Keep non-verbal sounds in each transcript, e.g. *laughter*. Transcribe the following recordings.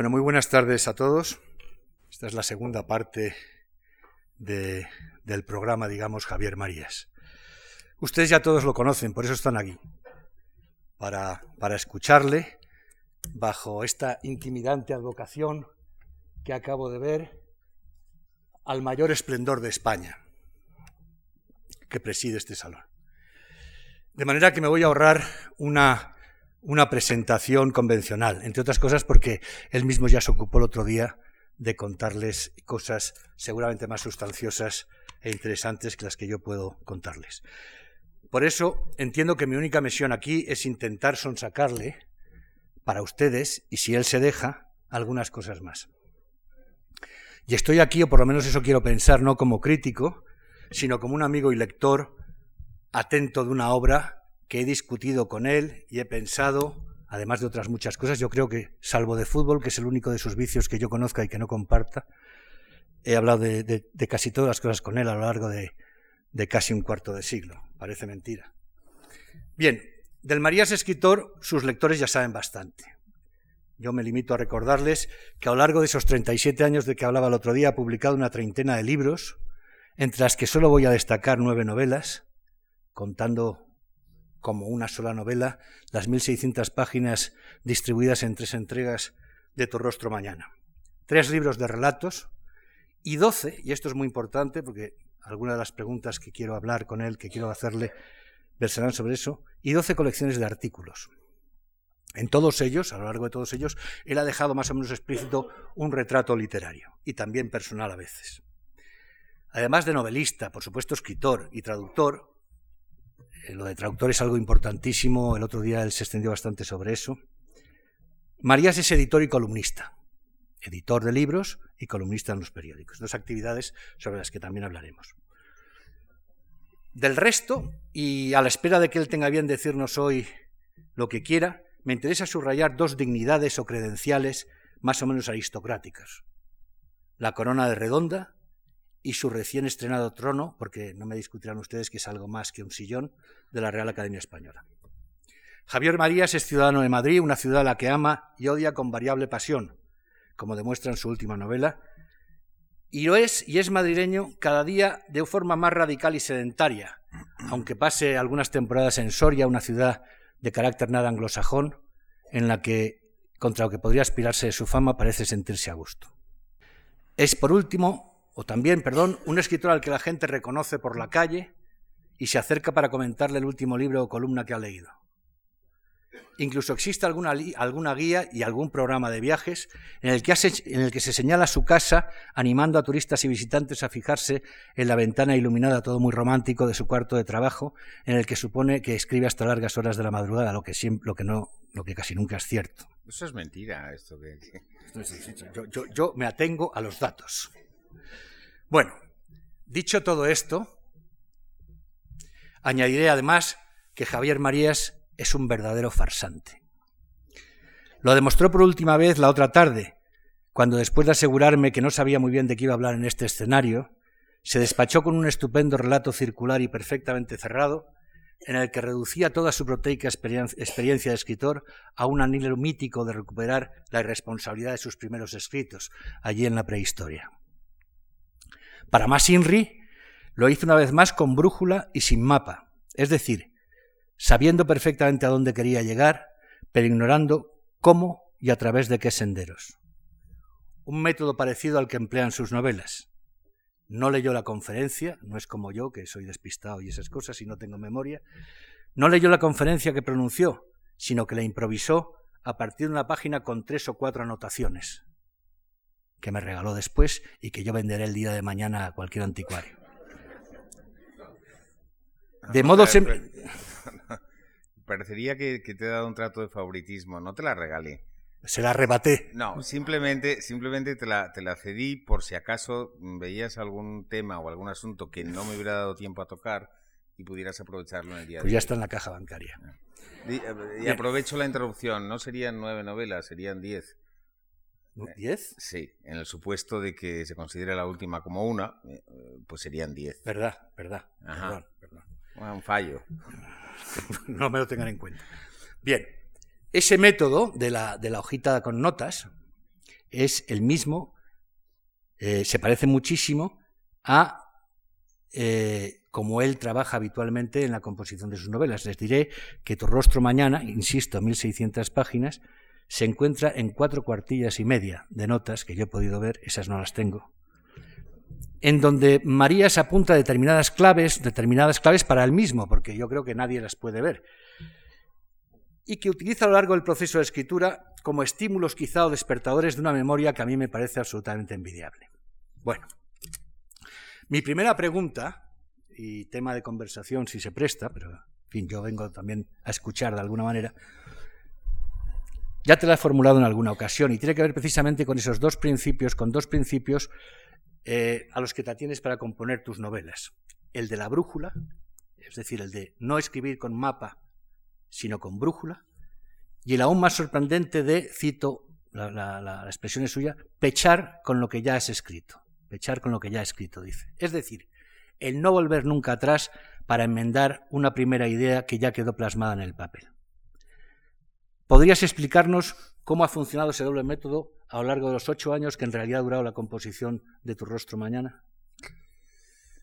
Bueno, muy buenas tardes a todos. Esta es la segunda parte del programa, digamos, Javier Marías. Ustedes ya todos lo conocen, por eso están aquí, para, para escucharle bajo esta intimidante advocación que acabo de ver al mayor esplendor de España, que preside este salón. De manera que me voy a ahorrar una una presentación convencional, entre otras cosas porque él mismo ya se ocupó el otro día de contarles cosas seguramente más sustanciosas e interesantes que las que yo puedo contarles. Por eso entiendo que mi única misión aquí es intentar sonsacarle para ustedes, y si él se deja, algunas cosas más. Y estoy aquí, o por lo menos eso quiero pensar, no como crítico, sino como un amigo y lector atento de una obra que he discutido con él y he pensado, además de otras muchas cosas, yo creo que, salvo de fútbol, que es el único de sus vicios que yo conozca y que no comparta, he hablado de, casi todas las cosas con él a lo largo de, de casi un cuarto de siglo. Parece mentira. Bien, del Marías escritor, sus lectores ya saben bastante. Yo me limito a recordarles que a lo largo de esos 37 años de que hablaba el otro día ha publicado una treintena de libros, entre las que solo voy a destacar nueve novelas, contando como una sola novela, las 1.600 páginas distribuidas en tres entregas de Tu rostro mañana. Tres libros de relatos y doce, y esto es muy importante porque algunas de las preguntas que quiero hablar con él, que quiero hacerle, versarán sobre eso, y doce colecciones de artículos. En todos ellos, a lo largo de todos ellos, él ha dejado más o menos explícito un retrato literario y también personal a veces. Además de novelista, por supuesto escritor y traductor, lo de traductor es algo importantísimo, el otro día él se extendió bastante sobre eso. Marías es editor y columnista, editor de libros y columnista en los periódicos, dos actividades sobre las que también hablaremos. Del resto, y a la espera de que él tenga bien decirnos hoy lo que quiera, me interesa subrayar dos dignidades o credenciales más o menos aristocráticas. La corona de redonda y su recién estrenado trono, porque no me discutirán ustedes que es algo más que un sillón, de la Real Academia Española. Javier Marías es ciudadano de Madrid, una ciudad a la que ama y odia con variable pasión, como demuestra en su última novela, y lo es, y es madrileño cada día de forma más radical y sedentaria, aunque pase algunas temporadas en Soria, una ciudad de carácter nada anglosajón, en la que, contra lo que podría aspirarse de su fama, parece sentirse a gusto. Es, por último, o también, perdón, un escritor al que la gente reconoce por la calle y se acerca para comentarle el último libro o columna que ha leído. Incluso existe alguna, alguna guía y algún programa de viajes en el, que en el que se señala su casa animando a turistas y visitantes a fijarse en la ventana iluminada, todo muy romántico, de su cuarto de trabajo, en el que supone que escribe hasta largas horas de la madrugada, lo que, siempre, lo que, no, lo que casi nunca es cierto. Eso es mentira, esto que... Yo, yo, yo me atengo a los datos. Bueno, dicho todo esto, añadiré además que Javier Marías es un verdadero farsante. Lo demostró por última vez la otra tarde, cuando después de asegurarme que no sabía muy bien de qué iba a hablar en este escenario, se despachó con un estupendo relato circular y perfectamente cerrado, en el que reducía toda su proteica experiencia de escritor a un anhelo mítico de recuperar la irresponsabilidad de sus primeros escritos, allí en la prehistoria. Para más INRI, lo hizo una vez más con brújula y sin mapa, es decir, sabiendo perfectamente a dónde quería llegar, pero ignorando cómo y a través de qué senderos. Un método parecido al que emplean sus novelas. No leyó la conferencia, no es como yo, que soy despistado y esas cosas y no tengo memoria. No leyó la conferencia que pronunció, sino que la improvisó a partir de una página con tres o cuatro anotaciones que me regaló después y que yo venderé el día de mañana a cualquier anticuario. De modo... *laughs* Parecería que, te he dado un trato de favoritismo. No te la regalé. Se la arrebaté. No, simplemente, simplemente te, la, te la cedí por si acaso veías algún tema o algún asunto que no me hubiera dado tiempo a tocar y pudieras aprovecharlo en el día pues ya está en la caja bancaria. y aprovecho la interrupción. No serían nueve novelas, serían diez. ¿Diez? Sí, en el supuesto de que se considere la última como una, eh, pues serían diez. Verdad, verdad. Perdón, perdón. un fallo. *laughs* no me lo tengan en cuenta. Bien, ese método de la, de la hojita con notas es el mismo, eh, se parece muchísimo a eh, como él trabaja habitualmente en la composición de sus novelas. Les diré que Tu rostro mañana, insisto, 1600 páginas, se encuentra en cuatro cuartillas y media de notas que yo he podido ver, esas no las tengo, en donde María se apunta determinadas claves, determinadas claves para él mismo, porque yo creo que nadie las puede ver, y que utiliza a lo largo del proceso de escritura como estímulos quizá o despertadores de una memoria que a mí me parece absolutamente envidiable. Bueno, mi primera pregunta, y tema de conversación si se presta, pero en fin, yo vengo también a escuchar de alguna manera, ya te la he formulado en alguna ocasión y tiene que ver precisamente con esos dos principios, con dos principios eh, a los que te atienes para componer tus novelas. El de la brújula, es decir, el de no escribir con mapa, sino con brújula, y el aún más sorprendente de, cito, la, la expresión es suya, pechar con lo que ya has escrito. Pechar con lo que ya has escrito, dice. Es decir, el no volver nunca atrás para enmendar una primera idea que ya quedó plasmada en el papel. ¿Podrías explicarnos cómo ha funcionado ese doble método a lo largo de los ocho años que en realidad ha durado la composición de Tu rostro mañana?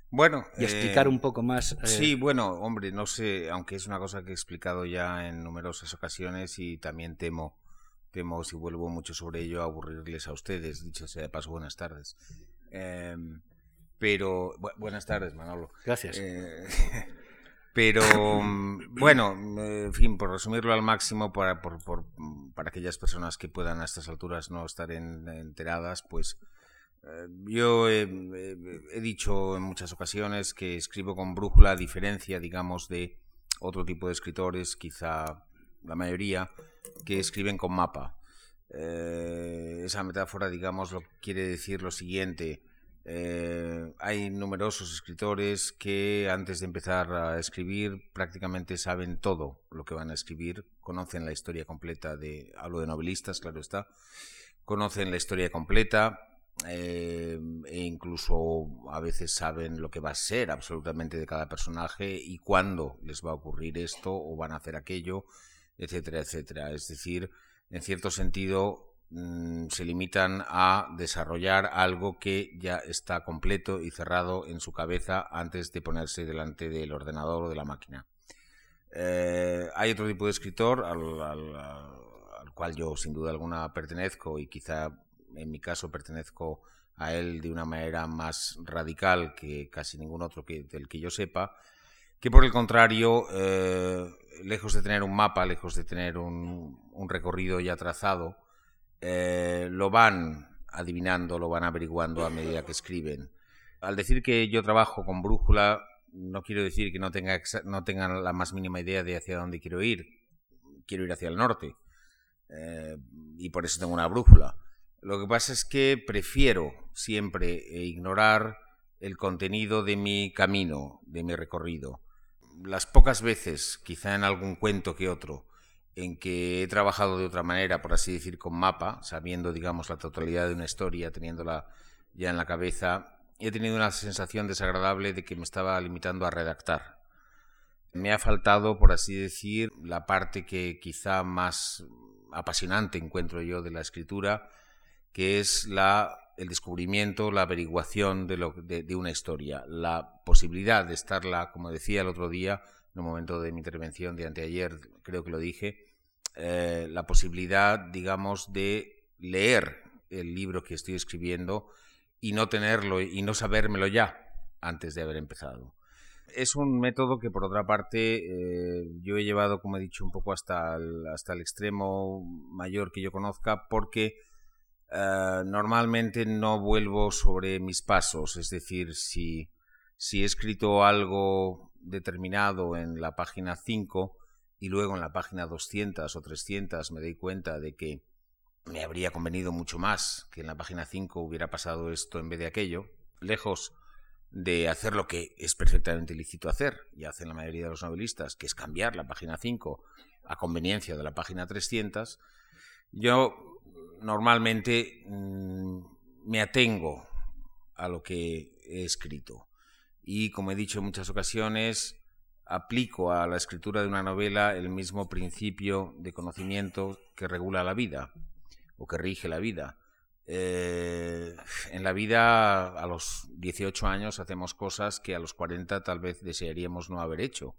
Bueno. Y explicar eh, un poco más. Eh, sí, bueno, hombre, no sé, aunque es una cosa que he explicado ya en numerosas ocasiones y también temo, temo si vuelvo mucho sobre ello, aburrirles a ustedes. Dicho sea de paso, buenas tardes. Em, pero, buenas tardes, Manolo. Gracias. *laughs* Eh, Pero mm, bueno, en fin, por resumirlo al máximo, para, por, para aquellas personas que puedan a estas alturas no estar enteradas, pues eh, yo he, dicho en muchas ocasiones que escribo con brújula, a diferencia, digamos, de otro tipo de escritores, quizá la mayoría, que escriben con mapa. Eh, esa metáfora, digamos, lo quiere decir lo siguiente. Eh, hay numerosos escritores que antes de empezar a escribir prácticamente saben todo lo que van a escribir, conocen la historia completa de, hablo de novelistas, claro está, conocen la historia completa eh, e incluso a veces saben lo que va a ser absolutamente de cada personaje y cuándo les va a ocurrir esto o van a hacer aquello, etcétera, etcétera. Es decir, en cierto sentido, Mm, se limitan a desarrollar algo que ya está completo y cerrado en su cabeza antes de ponerse delante del ordenador o de la máquina. Eh, hay otro tipo de escritor al, cual yo sin duda alguna pertenezco y quizá en mi caso pertenezco a él de una manera más radical que casi ningún otro que, del que yo sepa, que por el contrario, eh, lejos de tener un mapa, lejos de tener un recorrido ya trazado, eh, lo van adivinando, lo van averiguando a medida que escriben. Al decir que yo trabajo con brújula, no quiero decir que no, tenga, no tengan la más mínima idea de hacia dónde quiero ir. Quiero ir hacia el norte. Eh, y por eso tengo una brújula. Lo que pasa es que prefiero siempre ignorar el contenido de mi camino, de mi recorrido. Las pocas veces, quizá en algún cuento que otro, en que he trabajado de otra manera, por así decir, con mapa, sabiendo, digamos, la totalidad de una historia, teniéndola ya en la cabeza, he tenido una sensación desagradable de que me estaba limitando a redactar. Me ha faltado, por así decir, la parte que quizá más apasionante encuentro yo de la escritura, que es la, el descubrimiento, la averiguación de, lo, de una historia, la posibilidad de estarla, como decía el otro día, en un momento de mi intervención de anteayer, creo que lo dije, eh, la posibilidad, digamos, de leer el libro que estoy escribiendo y no tenerlo y no sabérmelo ya antes de haber empezado. Es un método que, por otra parte, eh, yo he llevado, como he dicho, un poco hasta el, hasta el extremo mayor que yo conozca, porque eh, normalmente no vuelvo sobre mis pasos. Es decir, si, si he escrito algo determinado en la página 5, y luego en la página 200 o 300 me doy cuenta de que me habría convenido mucho más que en la página 5 hubiera pasado esto en vez de aquello, lejos de hacer lo que es perfectamente lícito hacer, y hacen la mayoría de los novelistas, que es cambiar la página 5 a conveniencia de la página 300, yo normalmente mm, me atengo a lo que he escrito. Y como he dicho en muchas ocasiones, aplico a la escritura de una novela el mismo principio de conocimiento que regula la vida o que rige la vida. eh, en la vida a los 18 años hacemos cosas que a los 40 tal vez desearíamos no haber hecho,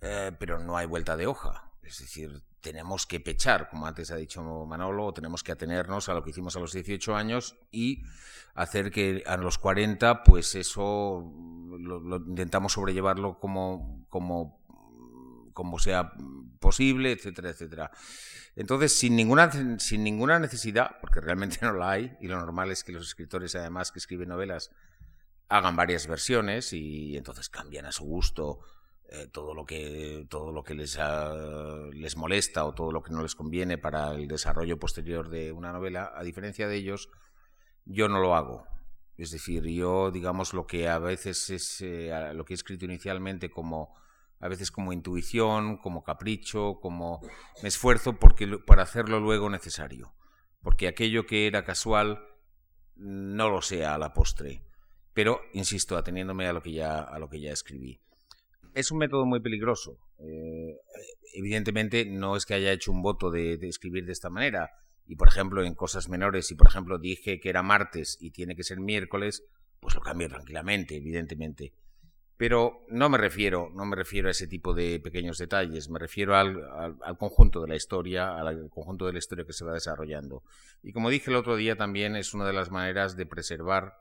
eh, pero no hay vuelta de hoja. Es decir, tenemos que pechar, como antes ha dicho Manolo, tenemos que atenernos a lo que hicimos a los 18 años y hacer que a los 40, pues eso lo, intentamos sobrellevarlo como, como, como sea posible, etcétera, etcétera. Entonces, sin ninguna, sin ninguna necesidad, porque realmente no la hay, y lo normal es que los escritores, además, que escriben novelas, hagan varias versiones y entonces cambian a su gusto eh, todo lo que, todo lo que les, les molesta o todo lo que no les conviene para el desarrollo posterior de una novela, a diferencia de ellos, yo no lo hago. Es decir, yo, digamos, lo que a veces es eh, lo que he escrito inicialmente como a veces como intuición, como capricho, como me esfuerzo porque, para hacerlo luego necesario, porque aquello que era casual no lo sea a la postre, pero insisto, ateniéndome a lo que ya, a lo que ya escribí. Es un método muy peligroso. Eh, evidentemente no es que haya hecho un voto de, escribir de esta manera, y por ejemplo en cosas menores, si por ejemplo dije que era martes y tiene que ser miércoles, pues lo cambio tranquilamente, evidentemente pero no me refiero, no me refiero a ese tipo de pequeños detalles, me refiero al, conjunto de la historia, al conjunto de la historia que se va desarrollando. Y como dije el otro día también es una de las maneras de preservar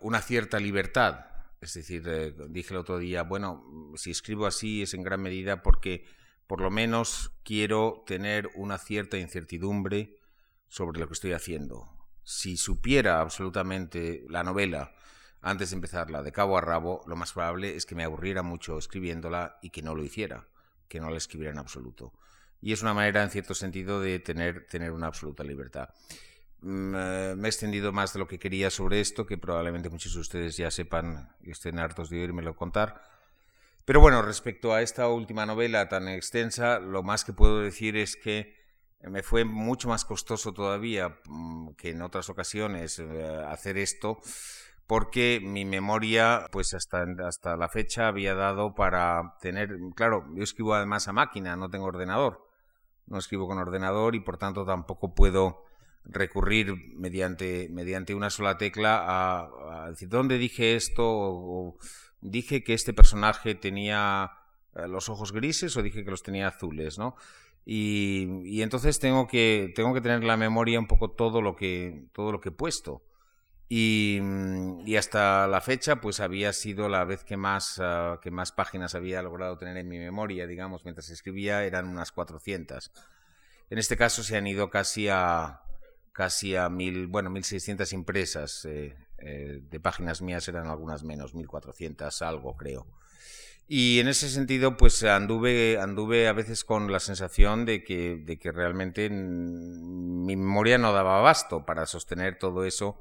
una cierta libertad. Es decir, eh, dije el otro día, bueno, si escribo así es en gran medida porque por lo menos quiero tener una cierta incertidumbre sobre lo que estoy haciendo. Si supiera absolutamente la novela, antes de empezarla de cabo a rabo, lo más probable es que me aburriera mucho escribiéndola y que no lo hiciera, que no la escribiera en absoluto. Y es una manera, en cierto sentido, de tener, tener una absoluta libertad. Mm, eh, me he extendido más de lo que quería sobre esto, que probablemente muchos de ustedes ya sepan y estén hartos de oírmelo contar. Pero bueno, respecto a esta última novela tan extensa, lo más que puedo decir es que me fue mucho más costoso todavía mm, que en otras ocasiones eh, hacer esto porque mi memoria, pues hasta, hasta la fecha había dado para tener, claro, yo escribo además a máquina, no tengo ordenador, no escribo con ordenador y por tanto tampoco puedo recurrir mediante, mediante una sola tecla a, decir, ¿dónde dije esto? O, dije que este personaje tenía eh, los ojos grises o dije que los tenía azules, ¿no? Y, y entonces tengo que, tengo que tener en la memoria un poco todo lo que, todo lo que he puesto. Mm, y, hasta la fecha, pues había sido la vez que más, ah, que más páginas había logrado tener en mi memoria, digamos, mientras escribía, eran unas 400. En este caso se han ido casi a, casi a mil, bueno, 1600 impresas. Eh, eh, de páginas mías eran algunas menos, 1400 algo, creo. Y en ese sentido, pues anduve, anduve a veces con la sensación de que, de que realmente mi memoria no daba abasto para sostener todo eso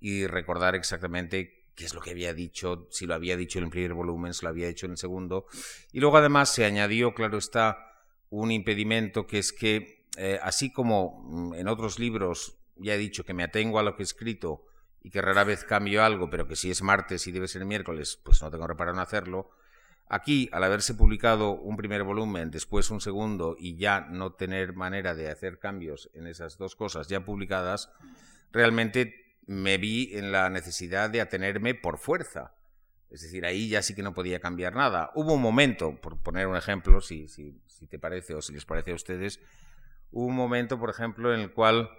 y recordar exactamente qué es lo que había dicho, si lo había dicho en el primer volumen, si lo había dicho en el segundo. Y luego además se añadió, claro está, un impedimento que es que, eh, así como mm, en otros libros ya he dicho que me atengo a lo que he escrito y que rara vez cambio algo, pero que si es martes y debe ser miércoles, pues no tengo reparo en hacerlo. Aquí, al haberse publicado un primer volumen, después un segundo y ya no tener manera de hacer cambios en esas dos cosas ya publicadas, realmente me vi en la necesidad de atenerme por fuerza. Es decir, ahí ya sí que no podía cambiar nada. Hubo un momento, por poner un ejemplo, si, si, si te parece o si les parece a ustedes, un momento, por ejemplo, en el cual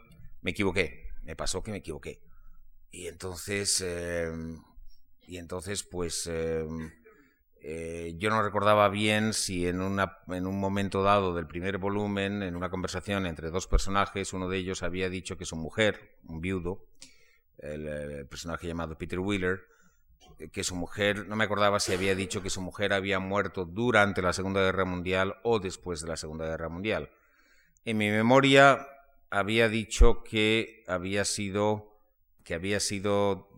me equivoqué. Me pasó que me equivoqué. Y entonces, em, y entonces pues, em, eh, yo no recordaba bien si en, una, en un momento dado del primer volumen, en una conversación entre dos personajes, uno de ellos había dicho que su mujer, un viudo, el, personaje llamado Peter Wheeler, que su mujer, no me acordaba si había dicho que su mujer había muerto durante la Segunda Guerra Mundial o después de la Segunda Guerra Mundial. En mi memoria había dicho que había sido que había sido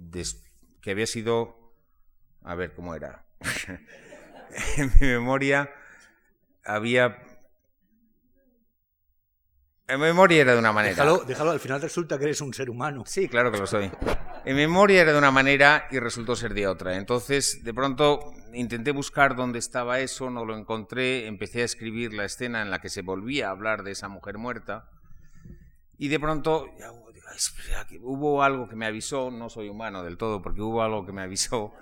que había sido a ver cómo era. *laughs* en mi memoria había en memoria era de una manera. Déjalo, déjalo, al final resulta que eres un ser humano. Sí, claro que lo soy. En memoria era de una manera y resultó ser de otra. Entonces, de pronto intenté buscar dónde estaba eso, no lo encontré, empecé a escribir la escena en la que se volvía a hablar de esa mujer muerta y de pronto, hubo algo que me avisó, no soy humano del todo, porque hubo algo que me avisó.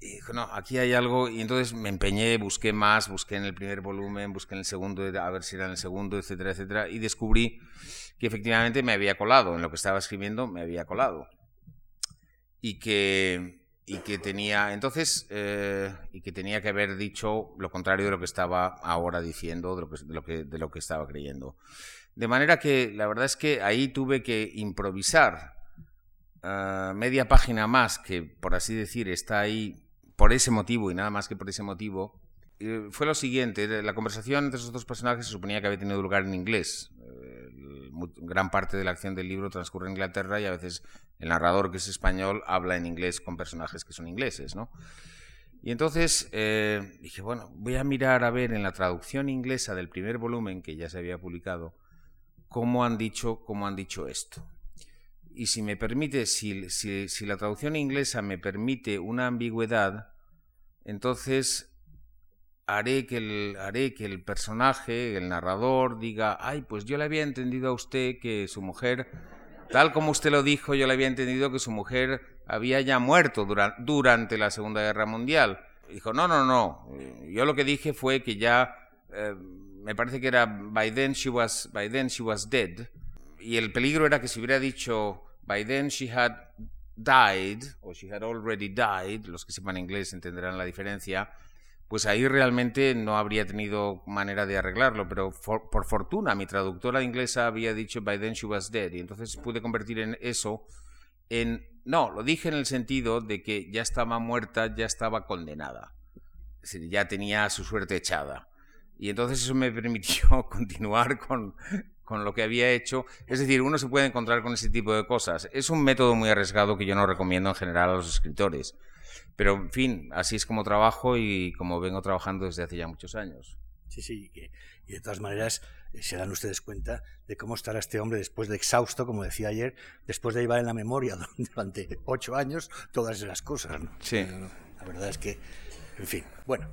Y dijo, no, aquí hay algo. Y entonces me empeñé, busqué más, busqué en el primer volumen, busqué en el segundo, a ver si era en el segundo, etcétera, etcétera. Y descubrí que efectivamente me había colado, en lo que estaba escribiendo me había colado. Y que, y que tenía, entonces, eh, y que tenía que haber dicho lo contrario de lo que estaba ahora diciendo, de lo que, de lo que, de lo que estaba creyendo. De manera que la verdad es que ahí tuve que improvisar ah, media página más, que por así decir está ahí por ese motivo y nada más que por ese motivo. fue lo siguiente, la conversación entre esos dos personajes se suponía que había tenido lugar en inglés. Eh, gran parte de la acción del libro transcurre en Inglaterra y a veces el narrador, que es español, habla en inglés con personajes que son ingleses, ¿no? Y entonces eh, dije, bueno, voy a mirar a ver en la traducción inglesa del primer volumen que ya se había publicado, cómo han dicho, cómo han dicho esto. Y si me permite, si, si, la traducción inglesa me permite una ambigüedad, entonces haré que, el, haré que el personaje, el narrador, diga, ay, pues yo le había entendido a usted que su mujer, tal como usted lo dijo, yo le había entendido que su mujer había ya muerto durante la Segunda Guerra Mundial. Dijo, no, no, no, yo lo que dije fue que ya... Eh, me parece que era by then she was by then she was dead y el peligro era que si hubiera dicho by then she had died o she had already died, los que sepan inglés entenderán la diferencia, pues ahí realmente no habría tenido manera de arreglarlo, pero por fortuna mi traductora inglesa había dicho by then she was dead y entonces pude convertir en eso en no, lo dije en el sentido de que ya estaba muerta, ya estaba condenada. ya tenía su suerte echada. Y entonces eso me *laughs* permitió continuar con, con lo que había hecho. Es decir, uno se puede encontrar con ese tipo de cosas. Es un método muy arriesgado que yo no recomiendo en general a los escritores. Pero, en fin, así es como trabajo y como vengo trabajando desde hace ya muchos años. Sí, sí, y de todas maneras eh, se dan ustedes cuenta de cómo estará este hombre después de exhausto, como decía ayer, después de llevar en la memoria *laughs* durante ocho años todas esas cosas. Sí. La verdad es que, en fin, bueno.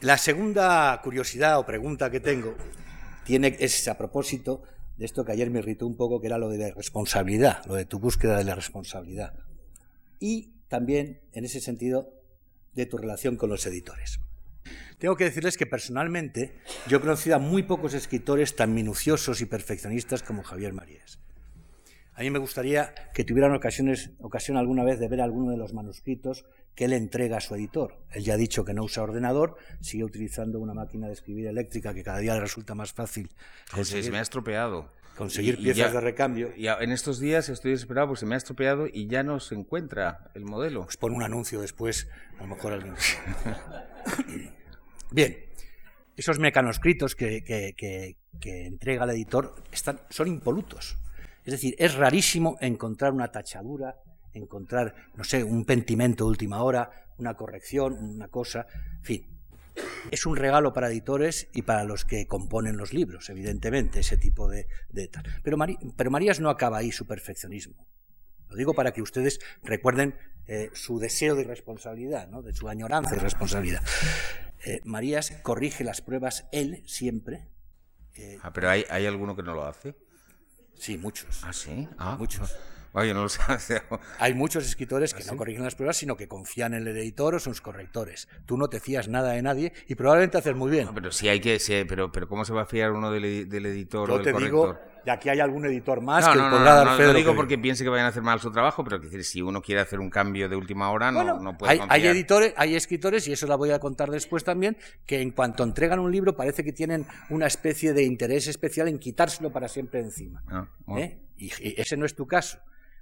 La segunda curiosidad o pregunta que tengo tiene, es a propósito de esto que ayer me irritó un poco, que era lo de la responsabilidad, lo de tu búsqueda de la responsabilidad. Y también, en ese sentido, de tu relación con los editores. Tengo que decirles que personalmente yo he conocido a muy pocos escritores tan minuciosos y perfeccionistas como Javier Marías. A mí me gustaría que tuvieran ocasiones, ocasión alguna vez de ver alguno de los manuscritos que él entrega a su editor. Él ya ha dicho que no usa ordenador, sigue utilizando una máquina de escribir eléctrica que cada día le resulta más fácil. Conseguir, se me ha estropeado. Conseguir piezas de recambio. Y en estos días estoy desesperado porque se me ha estropeado y ya no se encuentra el modelo. Pues pon un anuncio después, a lo mejor alguien. *laughs* Bien, esos mecanoscritos que, que, entrega el editor están, son impolutos. Es decir, es rarísimo encontrar una tachadura, encontrar, no sé, un pentimento de última hora, una corrección, una cosa, en fin. Es un regalo para editores y para los que componen los libros, evidentemente, ese tipo de... Pero, pero Marías no acaba ahí su perfeccionismo. Lo digo para que ustedes recuerden eh, su deseo de responsabilidad, ¿no? de su añoranza de responsabilidad. Eh, Marías corrige las pruebas él siempre. Eh, ah, pero hay, hay alguno que no lo hace. Sí, muchos. Ah, sí. Ah, muchos. Oye, no lo. *laughs* Hay muchos escritores que ¿Ah, no corrigen las pruebas, sino que confían en el editor o sus correctores. Tú no te fías nada de nadie y probablemente haces muy bien. pero sí hay que, pero, pero ¿cómo se va a fiar uno del, editor o del te corrector? Digo, y aquí hay algún editor más que podrá dar fe No digo porque piense que vayan a hacer mal su trabajo, pero decir, si uno quiere hacer un cambio de última hora, no, no puede hay, hay, editores, hay escritores, y eso la voy a contar después también, que en cuanto entregan un libro parece que tienen una especie de interés especial en quitárselo para siempre encima. Ah, ¿Eh? y ese no es tu caso.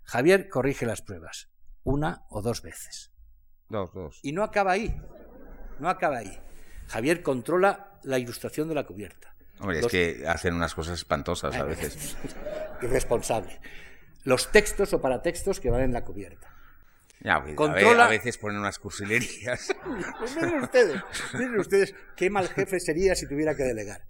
Javier corrige las pruebas, una o dos veces. Dos, dos. Y no acaba ahí, no acaba ahí. Javier controla la ilustración de la cubierta. Hombre, es que hacen unas cosas espantosas a veces. *laughs* Irresponsable. Los textos o paratextos que van en la cubierta. Ya, Controla... a, veces ponen unas cursilerías. Pues *laughs* miren ustedes, miren ustedes qué mal jefe sería si tuviera que delegar.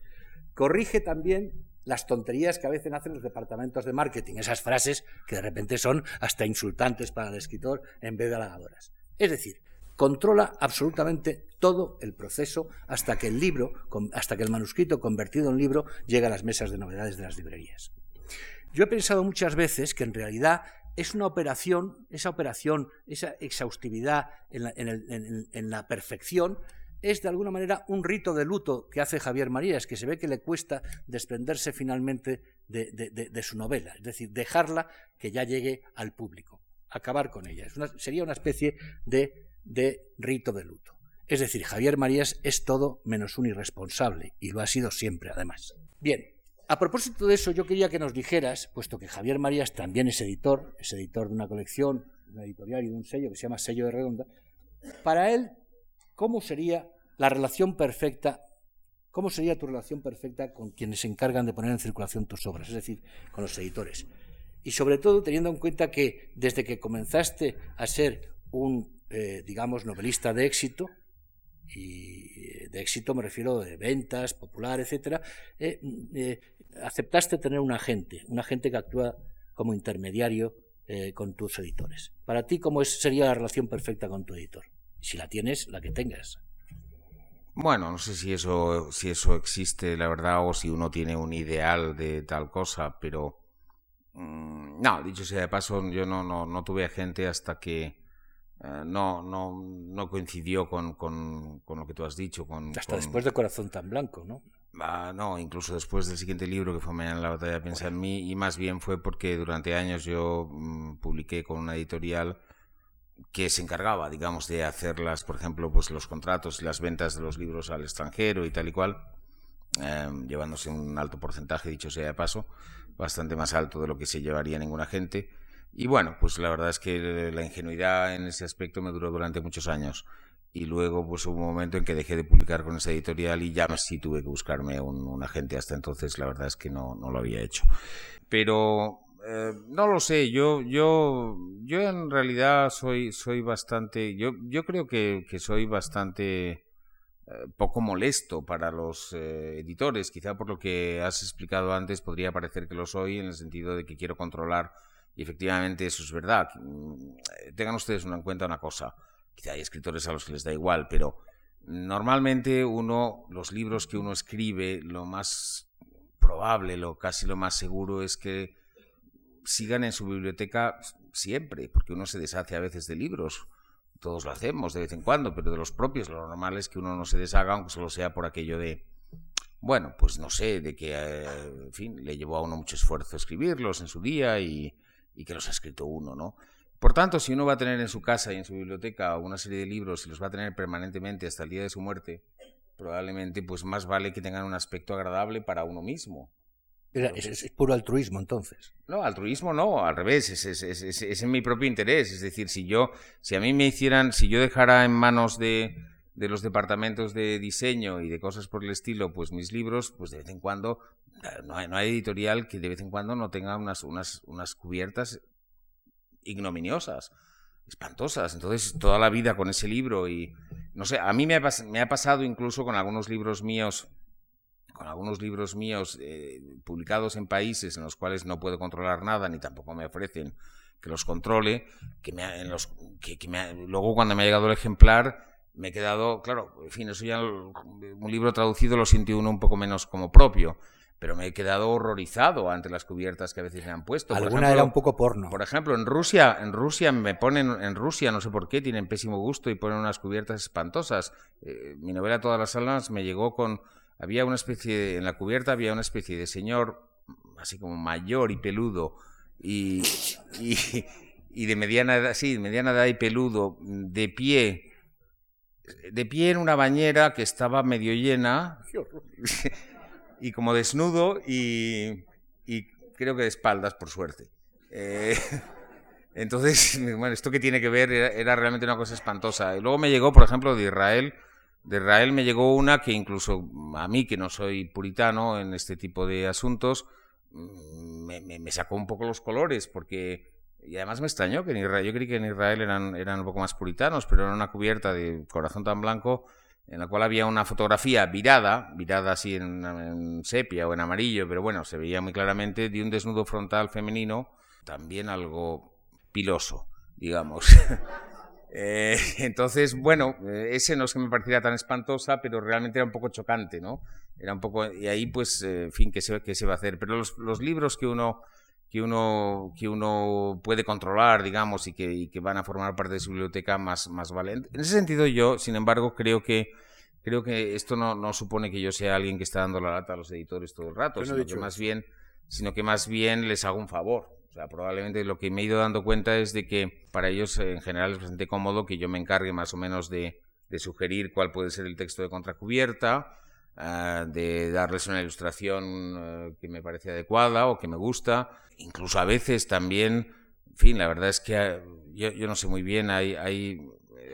Corrige también las tonterías que a veces hacen los departamentos de marketing, esas frases que de repente son hasta insultantes para el escritor en vez de halagadoras. Es decir, controla absolutamente todo el proceso hasta que el libro, hasta que el manuscrito convertido en libro llega a las mesas de novedades de las librerías. Yo he pensado muchas veces que en realidad es una operación, esa operación, esa exhaustividad en la, perfección, es de alguna manera un rito de luto que hace Javier Marías, que se ve que le cuesta desprenderse finalmente de, su novela, es decir, dejarla que ya llegue al público, acabar con ella. sería una especie de rito de luto. Es decir, Javier Marías es todo menos un irresponsable, y lo ha sido siempre, además. Bien, a propósito de eso, yo quería que nos dijeras, puesto que Javier Marías también es editor, es editor de una colección, de una editorial y de un sello que se llama Sello de Redonda, para él, ¿cómo sería la relación perfecta? ¿Cómo sería tu relación perfecta con quienes se encargan de poner en circulación tus obras, es decir, con los editores? Y sobre todo teniendo en cuenta que desde que comenzaste a ser un, eh, digamos, novelista de éxito, y de éxito me refiero de ventas, popular, etcétera, eh, eh, aceptaste tener un agente, un agente que actúa como intermediario con tus editores. Para ti, ¿cómo sería la relación perfecta con tu editor? Si la tienes, la que tengas. Bueno, no sé si eso, si eso existe, la verdad, o si uno tiene un ideal de tal cosa, pero mm, no, dicho sea de paso, yo no, no, no tuve agente hasta que eh, no, no, no coincidió con, con, con, lo que tú has dicho. Con, Hasta después de Corazón tan Blanco, ¿no? Ah, no, incluso después del siguiente libro que fue Mañana la batalla piensa en mí, y más bien fue porque durante años yo mm, publiqué con una editorial que se encargaba, digamos, de hacerlas, por ejemplo, pues los contratos y las ventas de los libros al extranjero y tal y cual, em, llevándose un alto porcentaje, dicho sea de paso, bastante más alto de lo que se llevaría ninguna gente. Y bueno, pues la verdad es que la ingenuidad en ese aspecto me duró durante muchos años. Y luego pues hubo un momento en que dejé de publicar con esa editorial y ya sí tuve que buscarme un, agente. Hasta entonces la verdad es que no, no lo había hecho. Pero eh, no lo sé, yo, yo, yo en realidad soy, soy bastante, yo, yo creo que, que soy bastante eh, poco molesto para los eh, editores. Quizá por lo que has explicado antes podría parecer que lo soy en el sentido de que quiero controlar y efectivamente eso es verdad. Mm, tengan ustedes en cuenta una cosa. Quizá hay escritores a los que les da igual, pero normalmente uno, los libros que uno escribe, lo más probable, lo casi lo más seguro es que sigan en su biblioteca siempre, porque uno se deshace a veces de libros. Todos lo hacemos de vez en cuando, pero de los propios lo normal es que uno no se deshaga, aunque solo sea por aquello de, bueno, pues no sé, de que, eh, en fin, le llevó a uno mucho esfuerzo escribirlos en su día y, y que los ha escrito uno, ¿no? Por tanto, si uno va a tener en su casa y en su biblioteca una serie de libros y los va a tener permanentemente hasta el día de su muerte, probablemente pues más vale que tengan un aspecto agradable para uno mismo. Es, puro altruismo entonces. No, altruismo no, al revés, es, es, es, en mi propio interés. Es decir, si yo, si a mí me hicieran, si yo dejara en manos de, de los departamentos de diseño y de cosas por el estilo, pues mis libros, pues de vez en cuando no hay, no hay, editorial que de vez en cuando no tenga unas, unas, unas cubiertas ignominiosas, espantosas. Entonces, toda la vida con ese libro y, no sé, a mí me ha, me ha pasado incluso con algunos libros míos, con algunos libros míos eh, publicados en países en los cuales no puedo controlar nada, ni tampoco me ofrecen que los controle, que, me, en los, que, me, luego cuando me ha llegado el ejemplar me he quedado, claro, en fin, eso ya un libro traducido lo siente uno un poco menos como propio pero me he quedado horrorizado ante las cubiertas que a veces me han puesto. Alguna era un poco porno. Por ejemplo, en Rusia, en Rusia me ponen, en Rusia no sé por qué, tienen pésimo gusto y ponen unas cubiertas espantosas. Eh, mi novela Todas las almas me llegó con, había una especie, en la cubierta había una especie de señor, así como mayor y peludo, y, y, de mediana edad, sí, de mediana edad y peludo, de pie, de pie en una bañera que estaba medio llena. *laughs* y como desnudo y, creo que de espaldas, por suerte. Eh, *laughs* entonces, *laughs* bueno, esto que tiene que ver era, realmente una cosa espantosa. Y luego me llegó, por ejemplo, de Israel. De Israel me llegó una que incluso a mí, que no soy puritano en este tipo de asuntos, mm, me, sacó un poco los colores, porque... Y además me extrañó que en Israel, yo creí que en Israel eran, eran un poco más puritanos, pero era una cubierta de corazón tan blanco en la cual había una fotografía virada, virada así en, sepia o en amarillo, pero bueno, se veía muy claramente de un desnudo frontal femenino, también algo piloso, digamos. *laughs* Eh, *laughs* entonces, bueno, eh, ese no es que me pareciera tan espantosa, pero realmente era un poco chocante, ¿no? Era un poco, y ahí pues, eh, en fin, ¿qué se, qué se va a hacer? Pero los, los libros que uno que uno, que uno puede controlar, digamos, y que, y que van a formar parte de su biblioteca más, más. En ese sentido, yo, sin embargo, creo que creo que esto no, no, supone que yo sea alguien que está dando la lata a los editores todo el rato, sino, que más bien, sino que más bien les hago un favor. Probablemente lo que me he ido dando cuenta es de que para ellos en general es bastante cómodo que yo me encargue más o menos de, sugerir cuál puede ser el texto de contracubierta, uh, de darles una ilustración uh, que me parece adecuada o que me gusta. Incluso a veces también, en fin, la verdad es que uh, yo, yo no sé muy bien, hay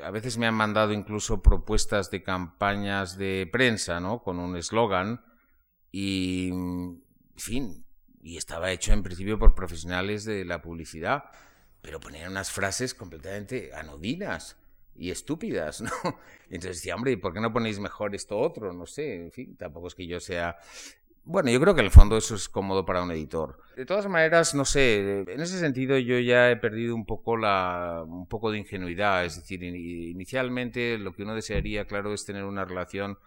a veces me han mandado incluso propuestas de campañas de prensa, ¿no? Con un eslogan y, en fin, y estaba hecho en principio por profesionales de la publicidad, pero ponían unas frases completamente anodinas y estúpidas, *laughs* ¿no? Entonces decía, hombre, ¿y por qué no ponéis mejor esto otro? No sé, en fin, tampoco es que yo sea bueno, yo creo que en el fondo eso es cómodo para un editor. De todas maneras, no sé, en ese sentido yo ya he perdido un poco la un poco de ingenuidad, es decir, inicialmente lo que uno desearía, claro, es tener una relación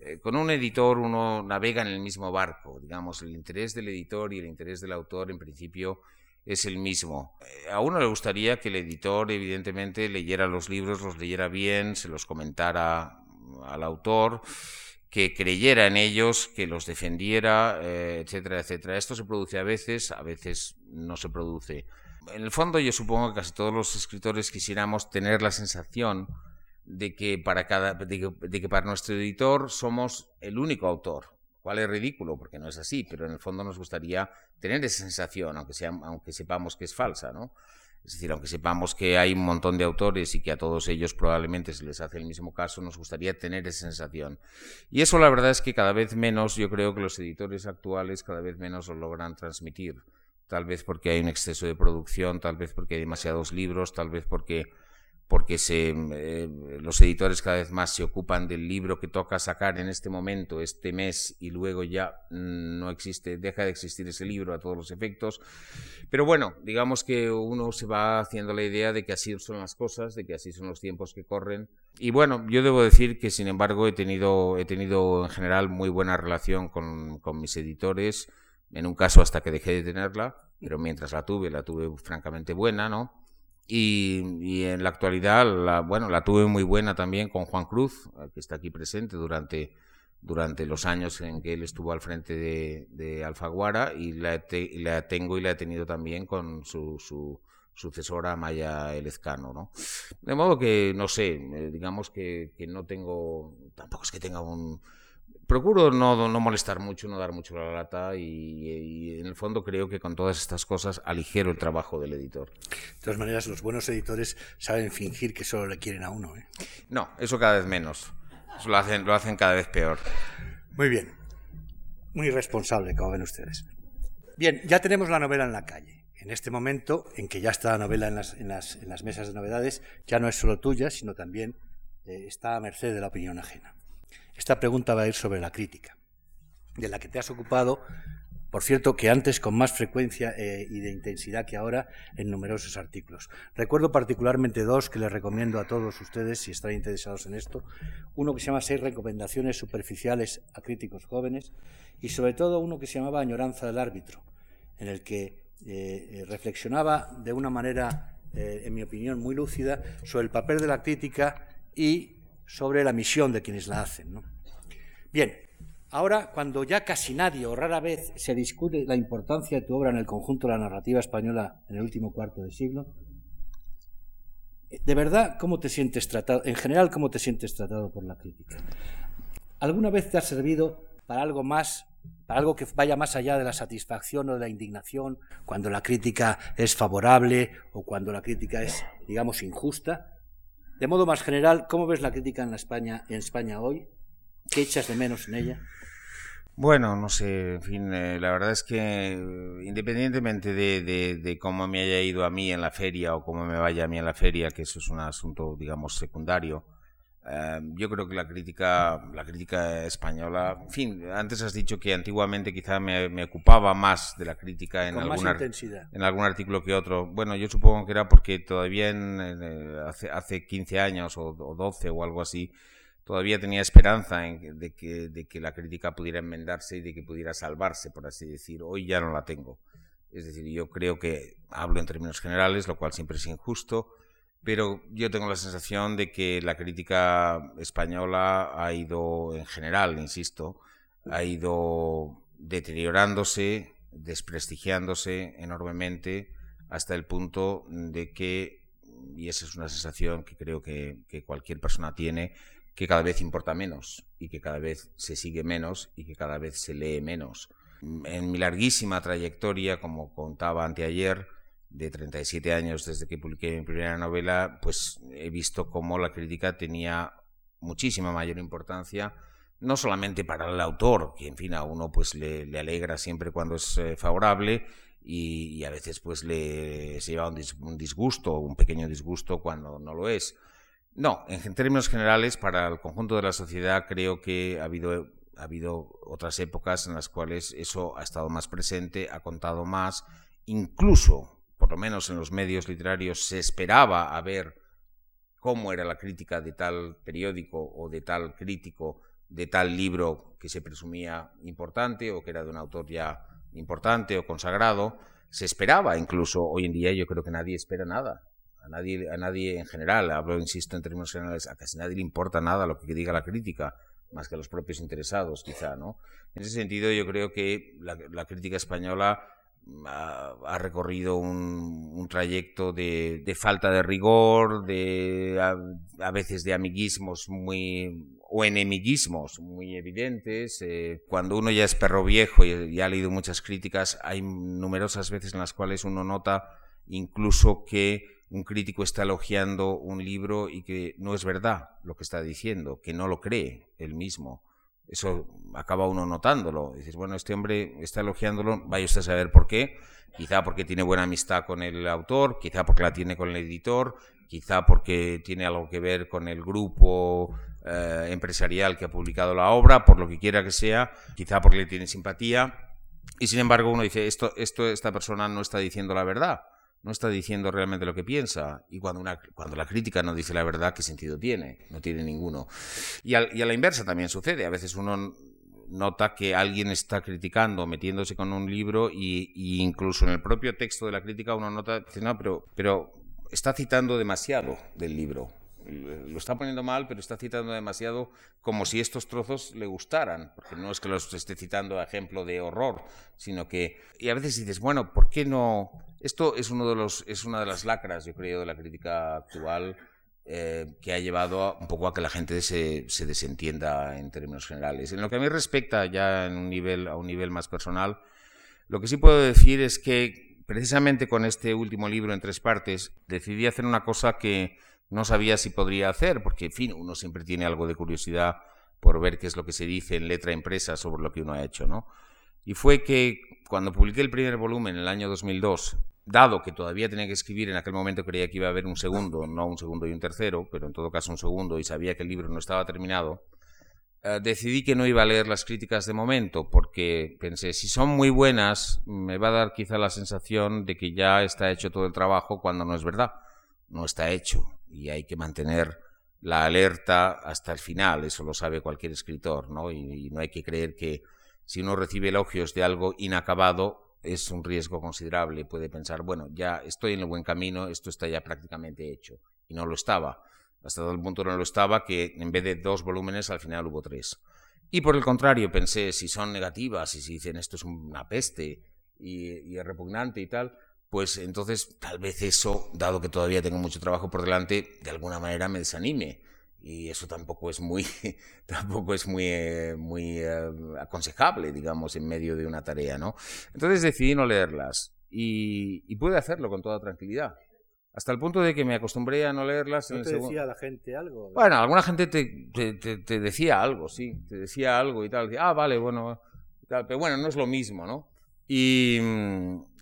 eh, con un editor uno navega en el mismo barco, digamos, el interés del editor y el interés del autor en principio es el mismo. Eh, a uno le gustaría que el editor evidentemente leyera los libros, los leyera bien, se los comentara al autor que creyera en ellos, que los defendiera, eh, etcétera, etcétera. Esto se produce a veces, a veces no se produce. En el fondo yo supongo que casi todos los escritores quisiéramos tener la sensación de que para, cada, de que, para nuestro editor somos el único autor, cual es ridículo porque no es así, pero en el fondo nos gustaría tener esa sensación, aunque, sea, aunque sepamos que es falsa, ¿no? Es decir, aunque sepamos que hay un montón de autores y que a todos ellos probablemente se les hace el mismo caso, nos gustaría tener esa sensación. Y eso la verdad es que cada vez menos, yo creo que los editores actuales cada vez menos lo logran transmitir. Tal vez porque hay un exceso de producción, tal vez porque hay demasiados libros, tal vez porque porque se, eh, los editores cada vez más se ocupan del libro que toca sacar en este momento, este mes, y luego ya mm, no existe, deja de existir ese libro a todos los efectos. Pero bueno, digamos que uno se va haciendo la idea de que así son las cosas, de que así son los tiempos que corren. Y bueno, yo debo decir que sin embargo he tenido, he tenido en general muy buena relación con, con mis editores, en un caso hasta que dejé de tenerla, pero mientras la tuve, la tuve francamente buena, ¿no? Y, en la actualidad, la, bueno, la tuve muy buena también con Juan Cruz, que está aquí presente durante, durante los años en que él estuvo al frente de, Alfaguara, y la, la, tengo y la he tenido también con su, su sucesora Maya Elezcano, ¿no? De modo que, no sé, eh, digamos que, que no tengo, tampoco es que tenga un, procuro no, no, molestar mucho, no dar mucho la lata y, en el fondo creo que con todas estas cosas aligero el trabajo del editor. De todas maneras, los buenos editores saben fingir que solo le quieren a uno. ¿eh? No, eso cada vez menos. Eso lo hacen, lo hacen cada vez peor. Muy bien. Muy irresponsable, como ven ustedes. Bien, ya tenemos la novela en la calle. En este momento, en que ya está la novela en las, en las, en las mesas de novedades, ya no es solo tuya, sino también eh, está a merced de la opinión ajena. Esta pregunta va a ir sobre la crítica, de la que te has ocupado, por cierto, que antes con más frecuencia eh, y de intensidad que ahora en numerosos artículos. Recuerdo particularmente dos que les recomiendo a todos ustedes si están interesados en esto. Uno que se llama Seis recomendaciones superficiales a críticos jóvenes y sobre todo uno que se llamaba Añoranza del árbitro, en el que eh, eh, reflexionaba de una manera, en mi opinión, muy lúcida sobre el papel de la crítica y sobre la misión de quienes la hacen. ¿no? Bien, ahora cuando ya casi nadie o rara vez se discute la importancia de tu obra en el conjunto de la narrativa española en el último cuarto de siglo, de verdad, ¿cómo te sientes tratado? En general, ¿cómo te sientes tratado por la crítica? ¿Alguna vez te ha servido para algo más, para algo que vaya más allá de la satisfacción o de la indignación, cuando la crítica es favorable o cuando la crítica es, digamos, injusta? De modo más general, ¿cómo ves la crítica en, España, en España hoy? ¿Qué echas de menos en ella? Bueno, no sé, en fin, eh, la verdad es que independientemente de, cómo me haya ido a mí en la feria o cómo me vaya a mí en la feria, que eso es un asunto, digamos, secundario, Em, yo creo que la crítica, la crítica española, en fin, antes has dicho que antiguamente quizá me, ocupaba más de la crítica en, algún, en algún artículo que otro. Bueno, yo supongo que era porque todavía en, hace, hace 15 años o, 12 o algo así, todavía tenía esperanza en, de, que, de que la crítica pudiera enmendarse y de que pudiera salvarse, por así decir. Hoy ya no la tengo. Es decir, yo creo que hablo en términos generales, lo cual siempre es injusto, pero yo tengo la sensación de que la crítica española ha ido, en general, insisto, ha ido deteriorándose, desprestigiándose enormemente hasta el punto de que, y esa es una sensación que creo que, cualquier persona tiene, que cada vez importa menos y que cada vez se sigue menos y que cada vez se lee menos. En mi larguísima trayectoria, como contaba anteayer, de 37 años desde que publiqué mi primera novela, pues he visto cómo la crítica tenía muchísima mayor importancia, no solamente para el autor, que en fin a uno pues le, alegra siempre cuando es eh, favorable y, a veces pues le se lleva un, disgusto, un pequeño disgusto cuando no lo es. No, en términos generales, para el conjunto de la sociedad creo que ha habido ha habido otras épocas en las cuales eso ha estado más presente, ha contado más, incluso por lo menos en los medios literarios, se esperaba a ver cómo era la crítica de tal periódico o de tal crítico de tal libro que se presumía importante o que era de un autor ya importante o consagrado. Se esperaba incluso, hoy en día yo creo que nadie espera nada. A nadie, a nadie en general, hablo, insisto, en términos generales, a casi nadie le importa nada lo que diga la crítica, más que a los propios interesados, quizá, ¿no? En ese sentido, yo creo que la crítica española ha, recorrido un, trayecto de, falta de rigor, de a, veces de amiguismos muy o enemiguismos muy evidentes. Eh, cuando uno ya es perro viejo y, ha leído muchas críticas, hay numerosas veces en las cuales uno nota incluso que un crítico está elogiando un libro y que no es verdad lo que está diciendo, que no lo cree él mismo. Eso acaba uno notándolo. Dices, bueno, este hombre está elogiándolo, vaya usted a saber por qué. Quizá porque tiene buena amistad con el autor, quizá porque la tiene con el editor, quizá porque tiene algo que ver con el grupo eh, empresarial que ha publicado la obra, por lo que quiera que sea, quizá porque le tiene simpatía. Y sin embargo uno dice, esto, esto, esta persona no está diciendo la verdad no está diciendo realmente lo que piensa. Y cuando, una, cuando la crítica no dice la verdad, ¿qué sentido tiene? No tiene ninguno. Y, a la inversa también sucede. A veces uno nota que alguien está criticando, metiéndose con un libro y, incluso en el propio texto de la crítica uno nota, no, pero, pero está citando demasiado del libro lo está poniendo mal, pero está citando demasiado como si estos trozos le gustaran, porque no es que los esté citando a ejemplo de horror, sino que y a veces dices, bueno, ¿por qué no? Esto es uno de los es una de las lacras, yo creo, de la crítica actual eh, que ha llevado un poco a que la gente se, se, desentienda en términos generales. En lo que a mí respecta, ya en un nivel, a un nivel más personal, lo que sí puedo decir es que precisamente con este último libro en tres partes decidí hacer una cosa que no sabía si podría hacer, porque, en fin, uno siempre tiene algo de curiosidad por ver qué es lo que se dice en letra impresa sobre lo que uno ha hecho, ¿no? Y fue que cuando publiqué el primer volumen en el año 2002, dado que todavía tenía que escribir, en aquel momento creía que iba a haber un segundo, no un segundo y un tercero, pero en todo caso un segundo, y sabía que el libro no estaba terminado, eh, decidí que no iba a leer las críticas de momento, porque pensé, si son muy buenas, me va a dar quizá la sensación de que ya está hecho todo el trabajo cuando no es verdad, no está hecho y hay que mantener la alerta hasta el final, eso lo sabe cualquier escritor, ¿no? Y, no hay que creer que si uno recibe elogios de algo inacabado es un riesgo considerable. Puede pensar, bueno, ya estoy en el buen camino, esto está ya prácticamente hecho. Y no lo estaba. Hasta el punto no lo estaba que en vez de dos volúmenes al final hubo tres. Y por el contrario, pensé, si son negativas y si dicen esto es una peste y es repugnante y tal, pues entonces tal vez eso, dado que todavía tengo mucho trabajo por delante, de alguna manera me desanime. Y eso tampoco es muy, *laughs* tampoco es muy, eh, muy eh, aconsejable, digamos, en medio de una tarea, ¿no? Entonces decidí no leerlas y, y, pude hacerlo con toda tranquilidad. Hasta el punto de que me acostumbré a no leerlas. ¿No te decía la gente algo? Bueno, alguna gente te, te, te, decía algo, sí, te decía algo y tal. Ah, vale, bueno, tal. pero bueno, no es lo mismo, ¿no? Y,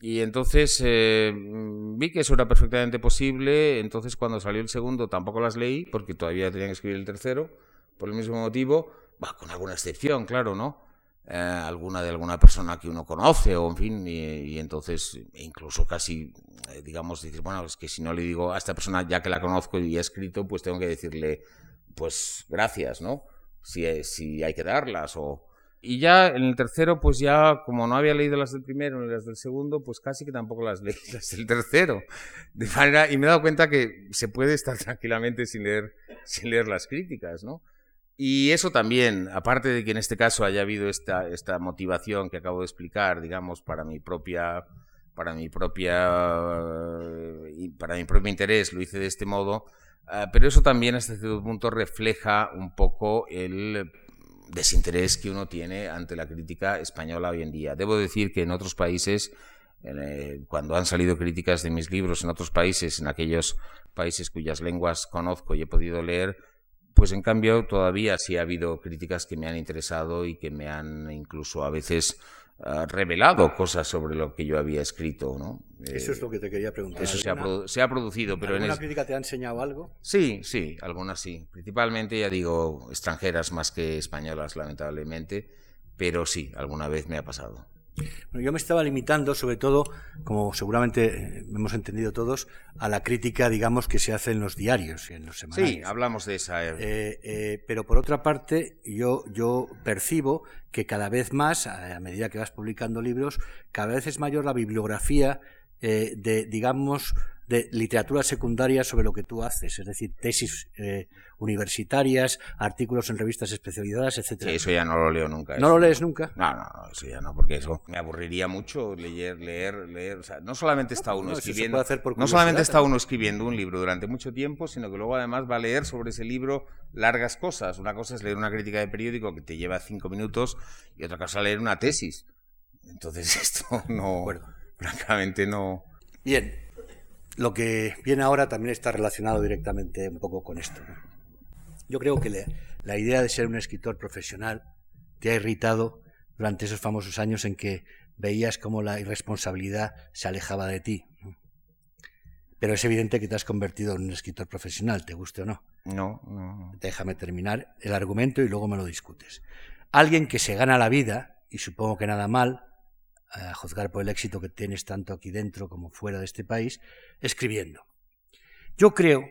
y entonces eh, vi que eso era perfectamente posible. Entonces, cuando salió el segundo, tampoco las leí, porque todavía tenía que escribir el tercero, por el mismo motivo. Va, con alguna excepción, claro, ¿no? Eh, alguna de alguna persona que uno conoce, o en fin, y, entonces, incluso casi, eh, digamos, dices, bueno, es que si no le digo a esta persona, ya que la conozco y ha escrito, pues tengo que decirle, pues gracias, ¿no? Si, si hay que darlas, o y ya en el tercero, pues ya, como no había leído las del primero ni las del segundo, pues casi que tampoco las leí *laughs* las del tercero. De manera, y me he dado cuenta que se puede estar *laughs* tranquilamente sin leer, sin leer las críticas, ¿no? Y eso también, aparte de que en este caso haya habido esta, esta motivación que acabo de explicar, digamos, para mi propia, para mi propia, para mi propio interés, lo hice de este modo, ah, pero eso también hasta cierto punto refleja un poco el desinterés que uno tiene ante la crítica española hoy en día. Debo decir que en otros países, eh, cuando han salido críticas de mis libros en otros países, en aquellos países cuyas lenguas conozco y he podido leer, pues en cambio todavía sí ha habido críticas que me han interesado y que me han incluso a veces ha revelado cosas sobre lo que yo había escrito, ¿no? Eso es lo que te quería preguntar. Eso se ha, se ha, producido, pero ¿Alguna crítica te ha enseñado algo? Sí, sí, algunas sí. Principalmente, ya digo, extranjeras más que españolas, lamentablemente, pero sí, alguna vez me ha pasado yo me estaba limitando, sobre todo, como seguramente eh, hemos entendido todos, a la crítica, digamos, que se hace en los diarios y en los semanarios. Sí, hablamos de esa. Eh. Eh, pero por otra parte, yo, yo percibo que cada vez más, a medida que vas publicando libros, cada vez es mayor la bibliografía de, digamos, de literatura secundaria sobre lo que tú haces, es decir, tesis eh, universitarias, artículos en revistas especializadas, etcétera. Sí, eso ya no lo leo nunca. ¿No lo lees nunca? No, no, eso ya no, porque eso me aburriría mucho leer, leer, leer. O sea, no solamente está uno escribiendo, no solamente está uno escribiendo un libro durante mucho tiempo, sino que luego además va a leer sobre ese libro largas cosas. Una cosa es leer una crítica de periódico que te lleva cinco minutos y otra cosa es leer una tesis. Entonces *laughs* esto no, francamente no. Bien, lo que viene ahora también está relacionado directamente un poco con esto. Yo creo que la idea de ser un escritor profesional te ha irritado durante esos famosos años en que veías cómo la irresponsabilidad se alejaba de ti. Pero es evidente que te has convertido en un escritor profesional, te guste o no. No, no. Déjame terminar el argumento y luego me lo discutes. Alguien que se gana la vida, y supongo que nada mal, a juzgar por el éxito que tienes tanto aquí dentro como fuera de este país, escribiendo. Yo creo,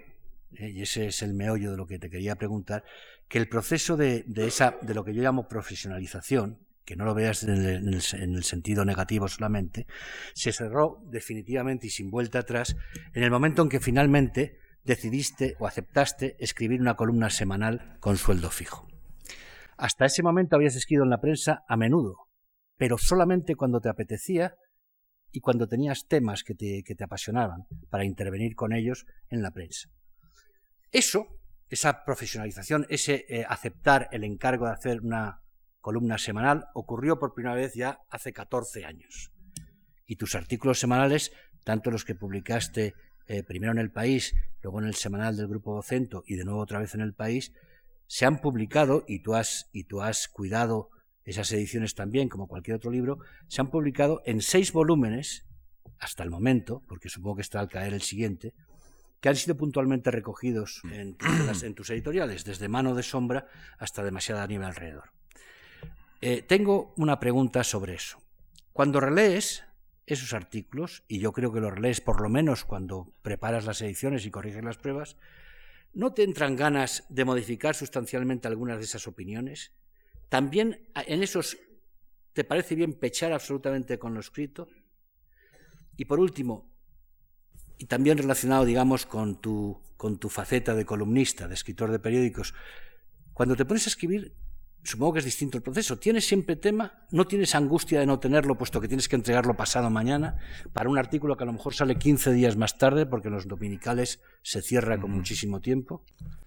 eh, y ese es el meollo de lo que te quería preguntar, que el proceso de, esa, de lo que yo llamo profesionalización, que no lo veas en el, en el, sentido negativo solamente, se cerró definitivamente y sin vuelta atrás en el momento en que finalmente decidiste o aceptaste escribir una columna semanal con sueldo fijo. Hasta ese momento habías escrito en la prensa a menudo, pero solamente cuando te apetecía y cuando tenías temas que te, que te apasionaban para intervenir con ellos en la prensa. Eso, esa profesionalización, ese eh, aceptar el encargo de hacer una columna semanal, ocurrió por primera vez ya hace 14 años. Y tus artículos semanales, tanto los que publicaste eh, primero en el país, luego en el semanal del Grupo Vocento y de nuevo otra vez en el país, se han publicado y tú has, y tú has cuidado esas ediciones también, como cualquier otro libro, se han publicado en seis volúmenes, hasta el momento, porque supongo que está al caer el siguiente, que han sido puntualmente recogidos en, tus editoriales, desde Mano de Sombra hasta Demasiada Nieve alrededor. Eh, tengo una pregunta sobre eso. Cuando relees esos artículos, y yo creo que los relees por lo menos cuando preparas las ediciones y corriges las pruebas, ¿no te entran ganas de modificar sustancialmente algunas de esas opiniones? También en esos te parece bien pechar absolutamente con lo escrito. Y por último, y también relacionado, digamos, con tu, con tu faceta de columnista, de escritor de periódicos, cuando te pones a escribir, supongo que es distinto el proceso. ¿Tienes siempre tema? ¿No tienes angustia de no tenerlo, puesto que tienes que entregarlo pasado mañana para un artículo que a lo mejor sale 15 días más tarde, porque en los dominicales se cierra con muchísimo tiempo?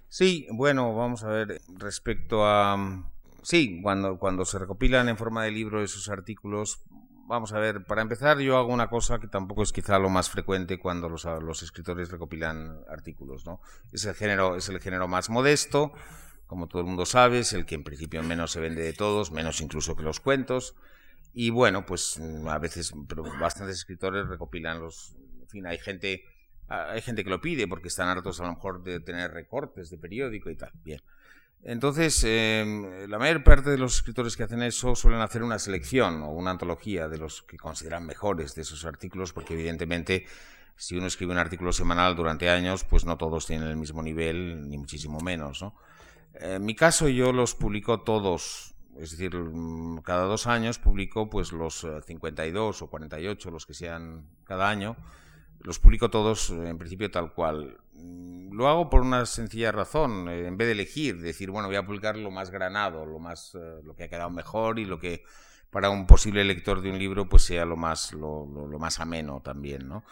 Sí, bueno, vamos a ver, respecto a sí, cuando, cuando se recopilan en forma de libro esos artículos, vamos a ver, para empezar yo hago una cosa que tampoco es quizá lo más frecuente cuando los, escritores recopilan artículos, ¿no? Es el género, es el género más modesto, como todo el mundo sabe, es el que en principio menos se vende de todos, menos incluso que los cuentos. Y bueno, pues a veces, pero bastantes escritores recopilan los, en fin, hay gente, hay gente que lo pide porque están hartos a lo mejor de tener recortes de periódico y tal. Bien. Entonces, em, la mayor parte de los escritores que hacen eso suelen hacer una selección o una antología de los que consideran mejores de esos artículos, porque evidentemente si uno escribe un artículo semanal durante años, pues no todos tienen el mismo nivel, ni muchísimo menos. ¿no? En mi caso yo los publico todos Es decir, cada dos años publico pues los 52 o 48, los que sean cada año, los publico todos en principio tal cual. Mm, lo hago por una sencilla razón, en vez de elegir, decir, bueno, voy a publicar lo más granado, lo más lo que ha quedado mejor y lo que para un posible lector de un libro pues sea lo más, lo, más ameno también, ¿no?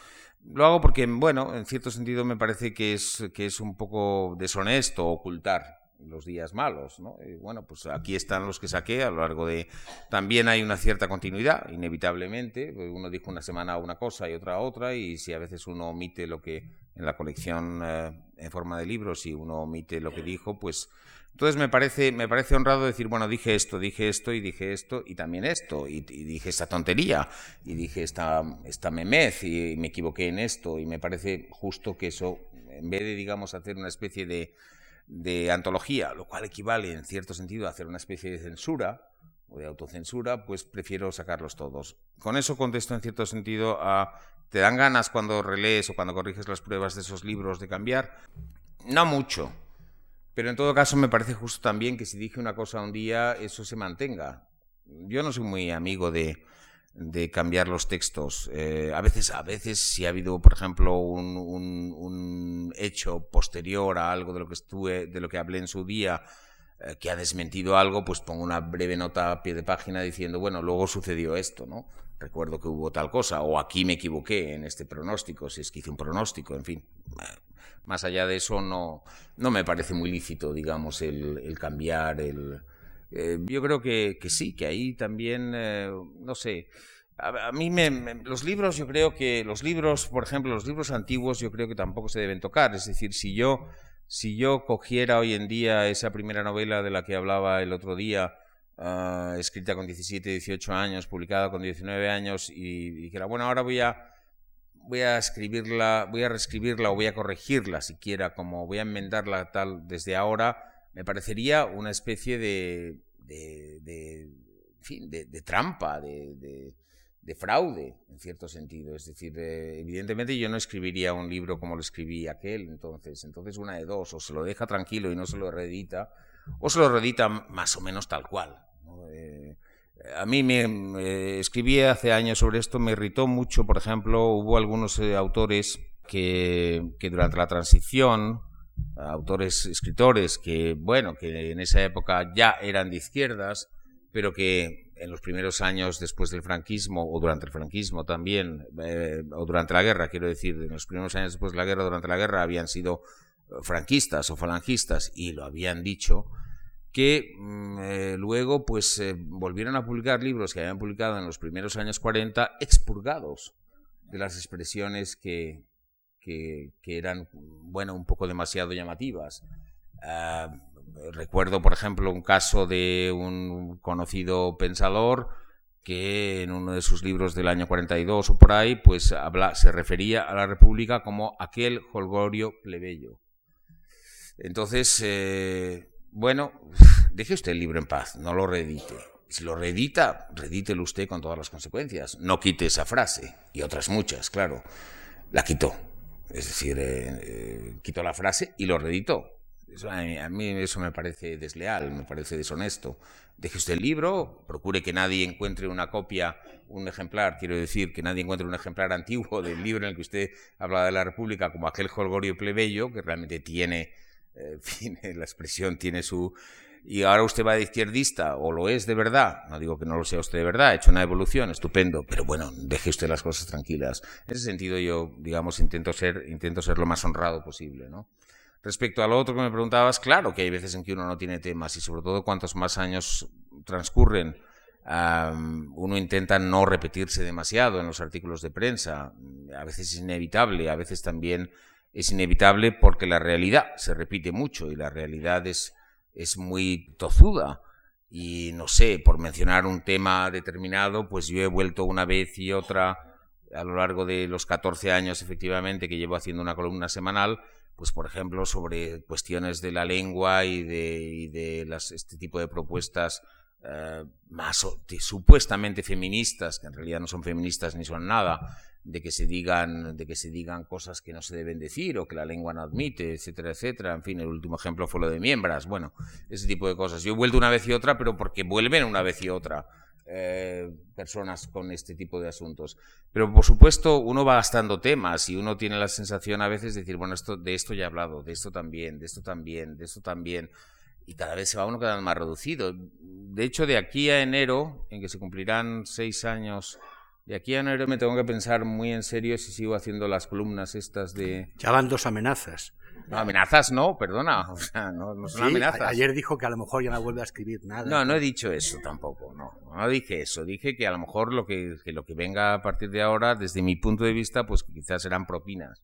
Lo hago porque, bueno, en cierto sentido me parece que es, que es un poco deshonesto ocultar los días malos, ¿no? Y bueno, pues aquí están los que saqué a lo largo de... También hay una cierta continuidad, inevitablemente. Uno dijo una semana una cosa y otra otra, y si a veces uno omite lo que en la colección eh, en forma de libros, si uno omite lo que dijo, pues entonces me parece, me parece honrado decir, bueno, dije esto, dije esto y dije esto y también esto, y, dije esta tontería, y dije esta, esta memez, y me equivoqué en esto, y me parece justo que eso, en vez de, digamos, hacer una especie de, de antología, lo cual equivale en cierto sentido a hacer una especie de censura o de autocensura, pues prefiero sacarlos todos. Con eso contesto en cierto sentido a, ¿te dan ganas cuando relees o cuando corriges las pruebas de esos libros de cambiar? No mucho pero en todo caso me parece justo también que si dije una cosa un día, eso se mantenga. Yo no soy muy amigo de, de cambiar los textos. Eh, a veces, a veces, si ha habido, por ejemplo, un, un, hecho posterior a algo de lo que estuve, de lo que hablé en su día, eh, que ha desmentido algo, pues pongo una breve nota a pie de página diciendo, bueno, luego sucedió esto, ¿no? Recuerdo que hubo tal cosa, o aquí me equivoqué en este pronóstico, si es que hice un pronóstico, en fin. Más allá de eso, no, no me parece muy lícito, digamos, el, cambiar, el... Eh, yo creo que, que, sí, que ahí también, eh, no sé, a, mí me, los libros, yo creo que los libros, por ejemplo, los libros antiguos, yo creo que tampoco se deben tocar. Es decir, si yo, si yo cogiera hoy en día esa primera novela de la que hablaba el otro día, ah, escrita con 17, 18 años, publicada con 19 años, y dijera, bueno, ahora voy a voy a escribirla, voy a reescribirla o voy a corregirla siquiera, como voy a enmendarla tal desde ahora, me parecería una especie de, de, de, fin, de, trampa, de, fraude, en cierto sentido. Es decir, eh, evidentemente yo no escribiría un libro como lo escribí aquel, entonces, entonces una de dos, o se lo deja tranquilo y no se lo reedita, o se lo reedita más o menos tal cual. Eh, a mí me, escribí hace años sobre esto, me irritó mucho, por ejemplo, hubo algunos eh, autores que, durante la transición, autores, escritores que, bueno, que en esa época ya eran de izquierdas, pero que en los primeros años después del franquismo, o durante el franquismo también, eh, o durante la guerra, quiero decir, en los primeros años después de la guerra, durante la guerra, habían sido franquistas o falangistas y lo habían dicho, que mm, eh, luego pues eh, volvieron a publicar libros que habían publicado en los primeros años 40 expurgados de las expresiones que, que, eran, bueno, un poco demasiado llamativas. Ah, recuerdo, por ejemplo, un caso de un conocido pensador que en uno de sus libros del año 42 o por ahí, pues habla, se refería a la República como aquel holgorio plebeyo. Entonces, eh, bueno, *laughs* deje usted el libro en paz, no lo reedite. Si lo reedita, reedítelo usted con todas las consecuencias. No quite esa frase, y otras muchas, claro. La quitó. Es decir, eh, eh, quitó la frase y lo reeditó. a, mí, eso me parece desleal, me parece deshonesto. Deje usted el libro, procure que nadie encuentre una copia, un ejemplar, quiero decir, que nadie encuentre un ejemplar *laughs* antiguo del libro en el que usted habla de la República como aquel holgorio plebeyo, que realmente tiene *laughs* en fin, la expresión tiene su... Y ahora usted va de izquierdista, o lo es de verdad, no digo que no lo sea usted de verdad, ha hecho una evolución, estupendo, pero bueno, deje usted las cosas tranquilas. En ese sentido yo, digamos, intento ser, intento ser lo más honrado posible, ¿no? Respecto a lo otro que me preguntabas, claro que hay veces en que uno no tiene temas y sobre todo cuantos más años transcurren, uno intenta no repetirse demasiado en los artículos de prensa. A veces es inevitable, a veces también es inevitable porque la realidad se repite mucho y la realidad es, es muy tozuda. Y no sé, por mencionar un tema determinado, pues yo he vuelto una vez y otra a lo largo de los 14 años efectivamente que llevo haciendo una columna semanal, pues por ejemplo sobre cuestiones de la lengua y de, las, este tipo de propuestas eh, más supuestamente feministas, que en realidad no son feministas ni son nada, de que se digan de que se digan cosas que no se deben decir o que la lengua no admite, etcétera, etcétera. En fin, el último ejemplo fue lo de miembros. Bueno, ese tipo de cosas. Yo he vuelto una vez y otra, pero porque vuelven una vez y otra. Eh, personas con este tipo de asuntos. Pero por supuesto uno va gastando temas y uno tiene la sensación a veces de decir, bueno, esto, de esto ya he hablado, de esto también, de esto también, de esto también. Y cada vez se va uno quedando más reducido. De hecho, de aquí a enero, en que se cumplirán seis años de aquí a enero me tengo que pensar muy en serio si sigo haciendo las columnas estas de... Ya van dos amenazas. No, amenazas no, perdona. *laughs* O sea, no, no son amenazas. Ayer dijo que a lo mejor ya no vuelve a escribir nada. No, no he dicho eso tampoco. No, no dije eso. Dije que a lo mejor lo que, que lo que venga a partir de ahora, desde mi punto de vista, pues quizás serán propinas.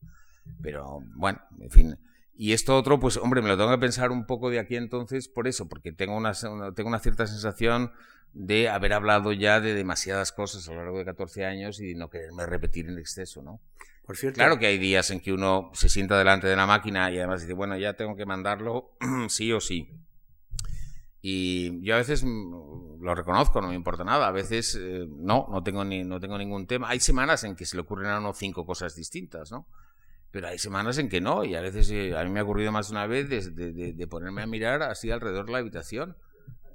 Pero bueno, en fin. Y esto otro, pues hombre, me lo tengo que pensar un poco de aquí entonces por eso, porque tengo una, tengo una cierta sensación de haber hablado ya de demasiadas cosas a lo largo de 14 años y no quererme repetir en exceso, ¿no? Por cierto, claro que hay días en que uno se sienta delante de la máquina y además dice, bueno, ya tengo que mandarlo *clears throat* sí o sí. Y yo a veces mm, lo reconozco, no me importa nada. A veces eh, no, no tengo, ni, no tengo ningún tema. Hay semanas en que se le ocurren a uno cinco cosas distintas, ¿no? Pero hay semanas en que no. Y a veces eh, a mí me ha ocurrido más de una vez de, ponerme a mirar así alrededor de la habitación.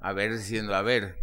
A ver, diciendo, a ver,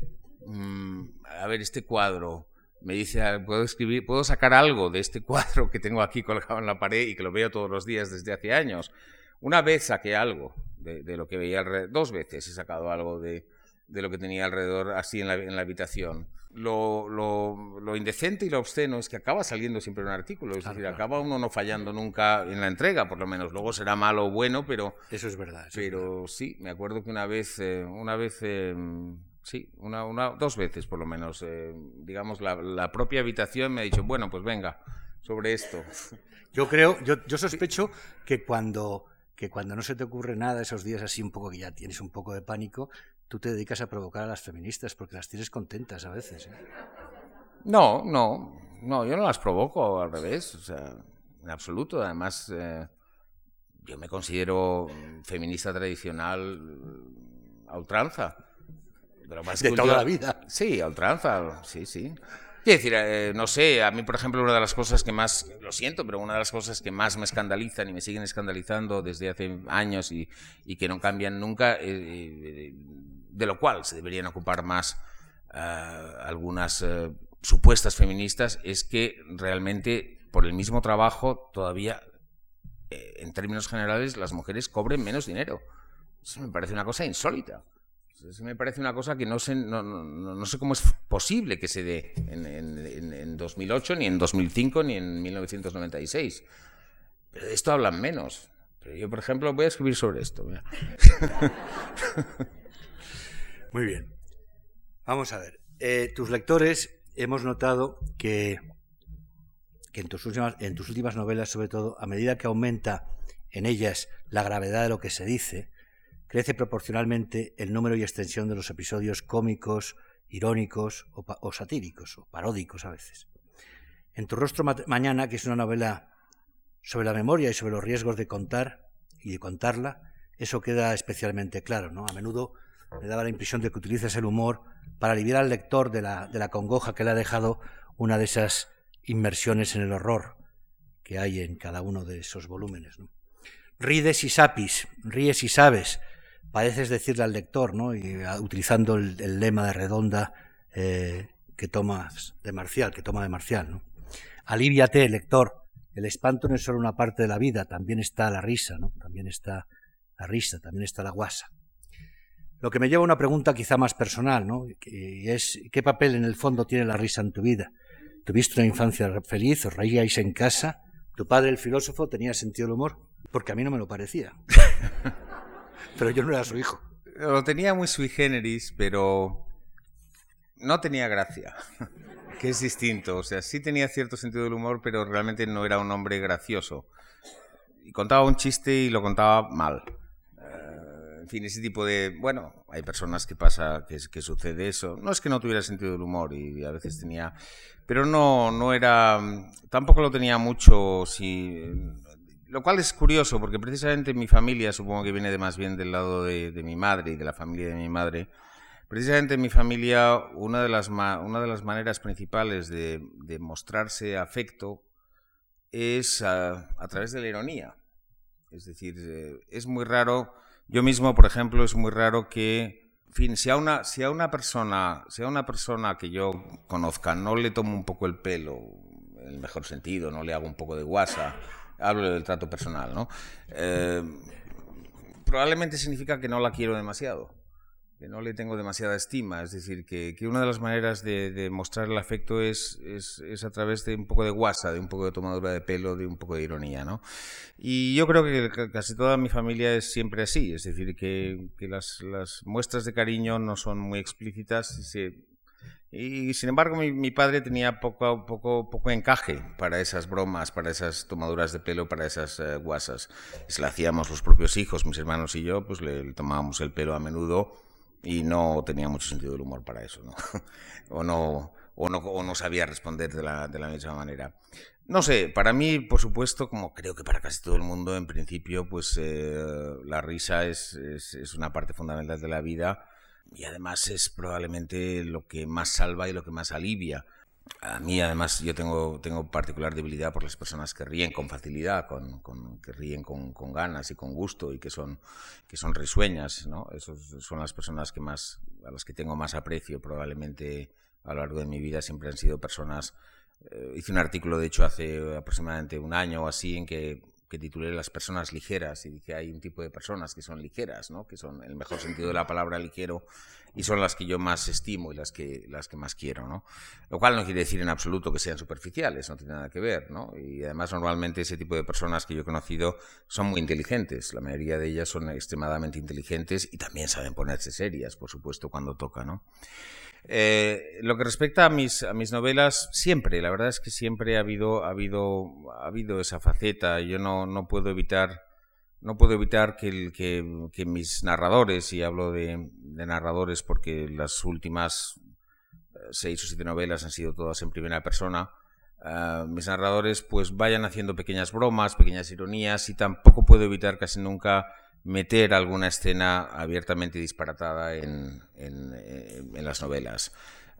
Mm, a ver, este cuadro, me dice, puedo escribir, puedo sacar algo de este *laughs* cuadro que tengo aquí colgado en la pared y que lo veo todos los días desde hace años. Una vez saqué algo de, lo que veía alrededor, dos veces he sacado algo de, lo que tenía alrededor así en en la habitación. Lo, lo, indecente y lo obsceno es que acaba saliendo siempre un artículo, es decir, acaba uno no fallando nunca en la entrega, por lo menos. Luego será malo o bueno, pero... Eso es verdad. pero sí, me acuerdo que una vez, eh, una vez em, Sí, una, una, dos veces por lo menos. Eh, digamos, la, la, propia habitación me ha dicho, bueno, pues venga, sobre esto. *laughs* Yo creo, yo, yo sospecho que cuando, que cuando no se te ocurre nada, esos días así un poco que ya tienes un poco de pánico, tú te dedicas a provocar a las feministas porque las tienes contentas a veces. ¿eh? No, no, no, yo no las provoco al revés, o sea, en absoluto. Además, eh, yo me considero feminista tradicional a ultranza de toda la vida. Sí, a ultranza, sí, sí. Quiero decir, eh, no sé, a mí, por ejemplo, una de las cosas que más, lo siento, pero una de las cosas que más me escandalizan y me siguen escandalizando desde hace años y, y que no cambian nunca, eh, de lo cual se deberían ocupar más algunas supuestas feministas, es que realmente por el mismo trabajo todavía, en términos generales, las mujeres cobren menos dinero. Eso me parece una cosa insólita. Eso me parece una cosa que no sé, no, no, no sé cómo es posible que se dé en, en, en, 2008, ni en 2005, ni en 1996. Pero de esto hablan menos. Pero yo, por ejemplo, voy a escribir sobre esto. *laughs* Muy bien. Vamos a ver. Eh, tus lectores hemos notado que, en, tus últimas, en tus últimas novelas, sobre todo, a medida que aumenta en ellas la gravedad de lo que se dice, crece proporcionalmente el número y extensión de los episodios cómicos, irónicos o, satíricos, o paródicos a veces. En Tu rostro mañana, que es una novela sobre la memoria y sobre los riesgos de contar y de contarla, eso queda especialmente claro. ¿no? A menudo me daba la impresión de que utilizas el humor para aliviar al lector de la, de la congoja que le ha dejado una de esas inmersiones en el horror que hay en cada uno de esos volúmenes. Rides y sapis, ríes y sabes, pareces decirle al lector, ¿no? ah, utilizando el, lema de Redonda eh, que tomas de Marcial, que toma de Marcial. ¿no? Aliviate, lector. El espanto no es solo una parte de la vida, también está la risa, ¿no? También está la risa, también está la guasa. Lo que me lleva a una pregunta quizá más personal, ¿no? Y es ¿qué papel en el fondo tiene la risa en tu vida? ¿Tuviste una infancia feliz? ¿Os reíais en casa? ¿Tu padre, el filósofo, tenía sentido del humor? Porque a mí no me lo parecía. *laughs* pero yo no era su hijo. Lo tenía muy sui generis, pero no tenía gracia, *laughs* que es distinto. O sea, sí tenía cierto sentido del humor, pero realmente no era un hombre gracioso. Y contaba un chiste y lo contaba mal. Eh, en fin, ese tipo de... Bueno, hay personas que pasa, que, sucede eso. No es que no tuviera sentido del humor y a veces tenía... Pero no, no era... Tampoco lo tenía mucho si lo cual es curioso, porque precisamente mi familia, supongo que viene de más bien del lado de, mi madre y de la familia de mi madre, precisamente en mi familia una de las, una de las maneras principales de, mostrarse afecto es a, través de la ironía. Es decir, eh, es muy raro, yo mismo, por ejemplo, es muy raro que, en fin, si a una, si a una persona, si a una persona que yo conozca no le tomo un poco el pelo, en el mejor sentido, no le hago un poco de guasa, hablo del trato personal, ¿no? Eh, probablemente significa que no la quiero demasiado que no le tengo demasiada estima. Es decir, que, una de las maneras de, mostrar el afecto es, es, a través de un poco de guasa, de un poco de tomadura de pelo, de un poco de ironía, ¿no? Y yo creo que casi toda mi familia es siempre así. Es decir, que, las, muestras de cariño no son muy explícitas y, sin embargo mi, padre tenía poco, poco, poco encaje para esas bromas, para esas tomaduras de pelo, para esas eh, guasas. Se la hacíamos los propios hijos, mis hermanos y yo, pues le tomábamos el pelo a menudo y no tenía mucho sentido del humor para eso, *laughs* ¿no? o, no, o, no, sabía responder de la, de la misma manera. No sé, para mí, por supuesto, como creo que para casi todo el mundo, en principio, pues eh, la risa es, es, una parte fundamental de la vida y además es probablemente lo que más salva y lo que más alivia. A mí, además, yo tengo, tengo particular debilidad por las personas que ríen con facilidad, con, que ríen con, ganas y con gusto y que son, que son risueñas, ¿no? Esas son las personas que más, a las que tengo más aprecio probablemente a lo largo de mi vida. Siempre han sido personas... Eh, hice un artículo, de hecho, hace aproximadamente un año o así, en que que titulé Las personas ligeras y dije hay un tipo de personas que son ligeras, ¿no? que son en el mejor sentido de la palabra ligero y son las que yo más estimo y las que, las que más quiero. ¿no? Lo cual no quiere decir en absoluto que sean superficiales, no tiene nada que ver. ¿no? Y además normalmente ese tipo de personas que yo he conocido son muy inteligentes, la mayoría de ellas son extremadamente inteligentes y también saben ponerse serias, por supuesto, cuando toca. ¿no? Eh, lo que respecta a mis, a mis novelas, siempre, la verdad es que siempre ha habido, ha habido, ha habido esa faceta. Yo no, no puedo evitar, no puedo evitar que, el, que, mis narradores, y hablo de, narradores porque las últimas eh, seis o siete novelas han sido todas en primera persona, uh, mis narradores pues vayan haciendo pequeñas bromas, pequeñas ironías, y tampoco puedo evitar casi nunca meter alguna escena abiertamente disparatada en, en, las novelas.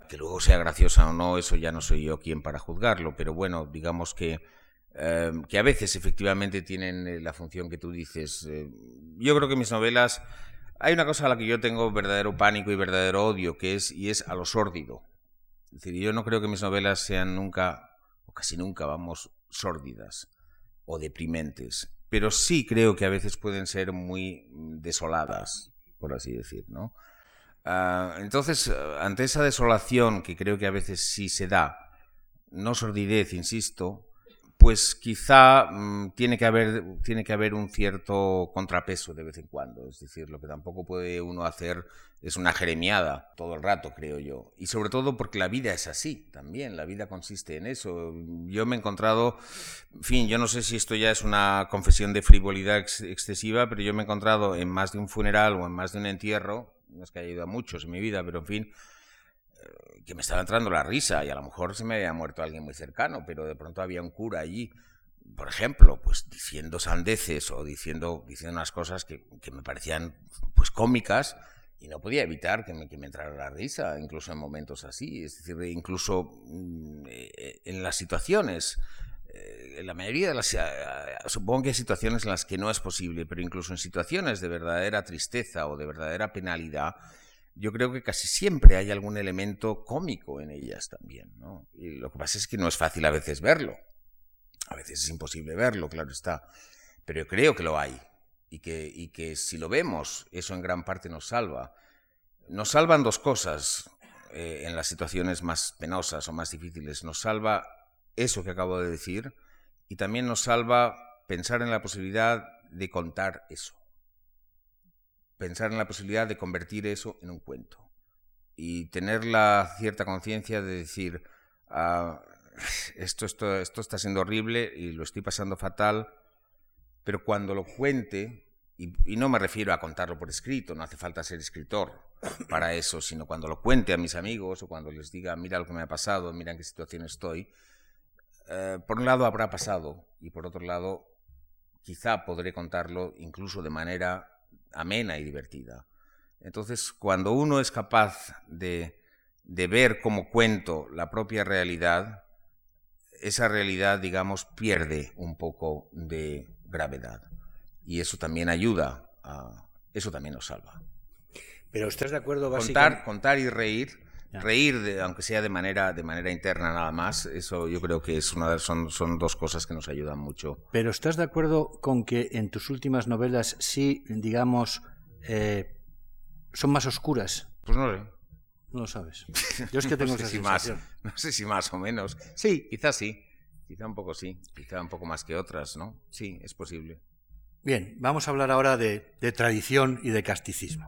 Que luego sea graciosa o no, eso ya no soy yo quien para juzgarlo, pero bueno, digamos que, eh, que a veces efectivamente tienen eh, la función que tú dices. Eh, yo creo que mis novelas, hay una cosa a la que yo tengo verdadero pánico y verdadero odio, que es, y es a lo sórdido. Es decir, yo no creo que mis novelas sean nunca, o casi nunca, vamos, sórdidas o deprimentes pero sí creo que a veces pueden ser muy desoladas, por así decir, ¿no? Ah, entonces, ante esa desolación que creo que a veces sí se da, no sordidez, insisto, pues quizá mm, tiene, que haber, tiene que haber un cierto contrapeso de vez en cuando. Es decir, lo que tampoco puede uno hacer es una jeremiada todo el rato, creo yo. Y sobre todo porque la vida es así también, la vida consiste en eso. Yo me he encontrado, en fin, yo no sé si esto ya es una confesión de frivolidad excesiva, pero yo me he encontrado en más de un funeral o en más de un entierro, no es que haya ido a muchos en mi vida, pero en fin, que me estaba entrando la risa y a lo mejor se me había muerto alguien muy cercano, pero de pronto había un cura allí, por ejemplo, pues diciendo sandeces o diciendo, diciendo unas cosas que, que me parecían pues cómicas y no podía evitar que me, que me entrara la risa, incluso en momentos así, es decir, incluso mm, eh, en las situaciones eh, en la mayoría de las eh, supongo que hay situaciones en las que no es posible, pero incluso en situaciones de verdadera tristeza o de verdadera penalidad, yo creo que casi siempre hay algún elemento cómico en ellas también. ¿no? Y lo que pasa es que no es fácil a veces verlo. A veces es imposible verlo, claro está. Pero yo creo que lo hay. Y que, y que si lo vemos, eso en gran parte nos salva. Nos salvan dos cosas eh, en las situaciones más penosas o más difíciles. Nos salva eso que acabo de decir y también nos salva pensar en la posibilidad de contar eso pensar en la posibilidad de convertir eso en un cuento. Y tener la cierta conciencia de decir, ah, esto, esto, esto está siendo horrible y lo estoy pasando fatal, pero cuando lo cuente, y, no me refiero a contarlo por escrito, no hace falta ser escritor para eso, sino cuando lo cuente a mis amigos o cuando les diga, mira lo que me ha pasado, mira en qué situación estoy, eh, por un lado habrá pasado y por otro lado quizá podré contarlo incluso de manera amena y divertida. Entonces, cuando uno es capaz de, ver como cuento la propia realidad, esa realidad, digamos, pierde un poco de gravedad. Y eso también ayuda, a, eso también nos salva. Pero ¿estás de acuerdo básicamente? Contar, contar y reír, reír, aunque sea de manera, de manera interna nada más, eso yo creo que es una, son, son dos cosas que nos ayudan mucho. Pero ¿estás de acuerdo con que en tus últimas novelas sí, digamos, eh, son más oscuras? Pues no sé. No lo sabes. *laughs* Yo es que tengo no esa sensación. Más, no sé si más o menos. Sí, quizás sí. Quizá un poco sí. Quizá un poco más que otras, ¿no? Sí, es posible. Bien, vamos a hablar ahora de, tradición y de casticismo.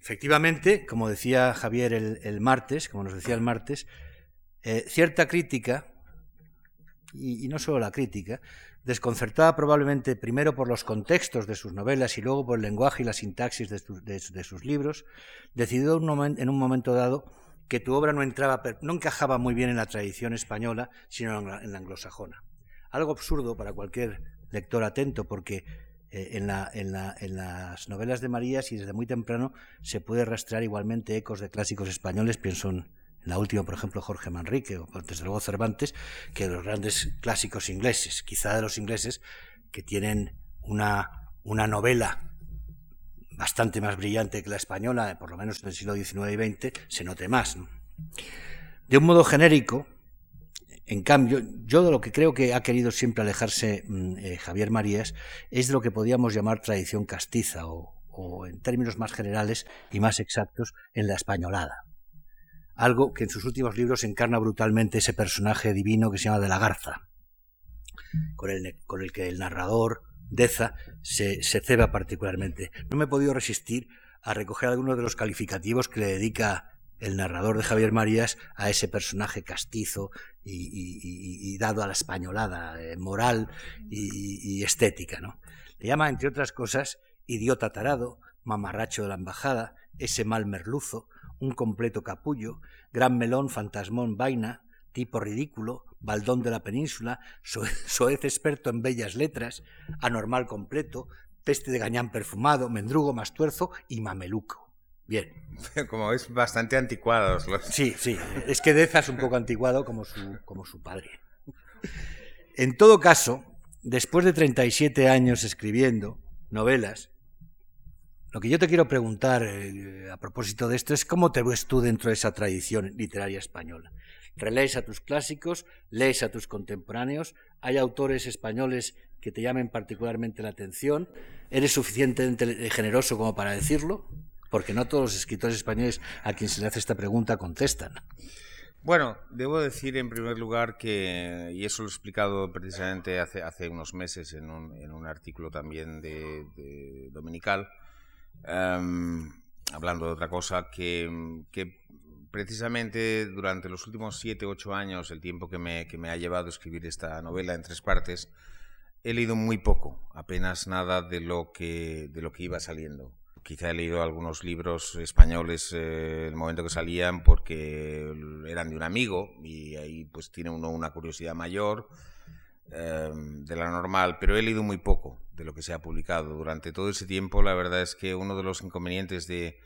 Efectivamente, como decía Javier el, martes, como nos decía el martes, eh, cierta crítica, y, no solo la crítica, desconcertada probablemente primero por los contextos de sus novelas y luego por el lenguaje y la sintaxis de, sus libros, decidió en un momento dado que tu obra no, entraba, no encajaba muy bien en la tradición española, sino en la anglosajona. Algo absurdo para cualquier lector atento, porque eh, en, las novelas de Marías y desde muy temprano se puede rastrear igualmente ecos de clásicos españoles, pienso en la última, por ejemplo, Jorge Manrique o desde luego Cervantes, que los grandes clásicos ingleses, quizá de los ingleses que tienen una, una novela bastante más brillante que la española, por lo menos en el siglo XIX y XX, se note más. De un modo genérico, en cambio, yo de lo que creo que ha querido siempre alejarse mm, eh, Javier Marías es de lo que podríamos llamar tradición castiza o, en términos más generales y más exactos, en la españolada. Algo que en sus últimos libros encarna brutalmente ese personaje divino que se llama de la Garza, con el, que el narrador, Deza, se, ceba particularmente. No me he podido resistir a recoger algunos de los calificativos que le dedica el narrador de Javier Marías a ese personaje castizo y, dado a la españolada eh, moral y, estética. ¿no? Le llama, entre otras cosas, idiota tarado, mamarracho de la embajada, ese mal merluzo, un completo capullo, gran melón, fantasmón, vaina, tipo ridículo, baldón de la península, *laughs* soez experto en bellas letras, anormal completo, peste de gañán perfumado, mendrugo mastuerzo y mameluco. Bien. *laughs* Como es bastante anticuados los... Sí, sí. Es que Deza es un poco anticuado como su, como su padre. En todo caso, después de 37 años escribiendo novelas, lo que yo te quiero preguntar eh, a propósito de esto es cómo te ves tú dentro de esa tradición literaria española. ¿Relees a tus clásicos? ¿Lees a tus contemporáneos? ¿Hay autores españoles que te llamen particularmente la atención? ¿Eres suficientemente generoso como para decirlo? Porque no todos los escritores españoles a quien se le hace esta pregunta contestan. Bueno, debo decir en primer lugar que, y eso lo he explicado precisamente hace, unos meses en un, en un artículo también de, Dominical, em, hablando de otra cosa, que, que, precisamente durante los últimos siete, ocho años, el tiempo que me, que me ha llevado a escribir esta novela en tres partes, he leído muy poco, apenas nada de lo que, de lo que iba saliendo quizá he leído algunos libros españoles eh, el momento que salían porque eran de un amigo y ahí pues tiene uno una curiosidad mayor eh, de la normal, pero he leído muy poco de lo que se ha publicado. Durante todo ese tiempo la verdad es que uno de los inconvenientes de,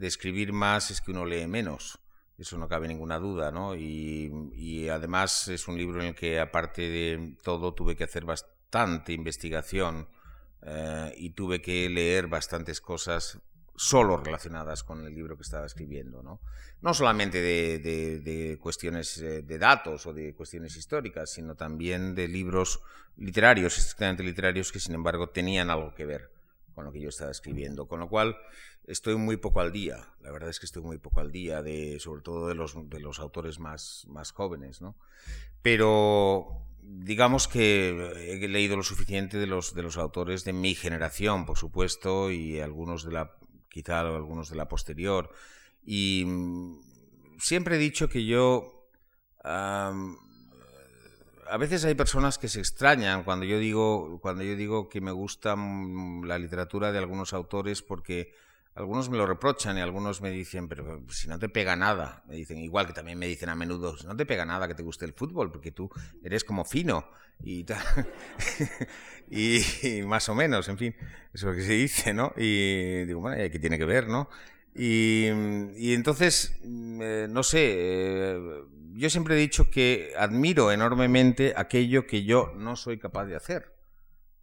escribir más es que uno lee menos. Eso no cabe ninguna duda, ¿no? Y además es un libro en el que, aparte de todo, tuve que hacer bastante investigación eh, y tuve que leer bastantes cosas solo relacionadas con el libro que estaba escribiendo. No, no solamente de, cuestiones eh, de datos o de cuestiones históricas, sino también de libros literarios, estrictamente literarios, que sin embargo tenían algo que ver con lo que yo estaba escribiendo. Con lo cual estoy muy poco al día, la verdad es que estoy muy poco al día, de, sobre todo de los, de los autores más, más jóvenes. ¿no? Pero digamos que he leído lo suficiente de los, de los autores de mi generación, por supuesto, y algunos de la, quizá algunos de la posterior. Y mm, siempre he dicho que yo, a veces hay personas que se extrañan cuando yo digo, cuando yo digo que me gusta mm, la literatura de algunos autores porque algunos me lo reprochan y algunos me dicen, pero si no te pega nada, me dicen, igual que también me dicen a menudo, no te pega nada que te guste el fútbol, porque tú eres como fino y tal. *laughs* y, más o menos, en fin, eso es lo que se dice, ¿no? Y digo, bueno, ¿qué tiene que ver, no? Y, entonces, mm, eh, no sé, eh, yo siempre he dicho que admiro enormemente aquello que yo no soy capaz de hacer.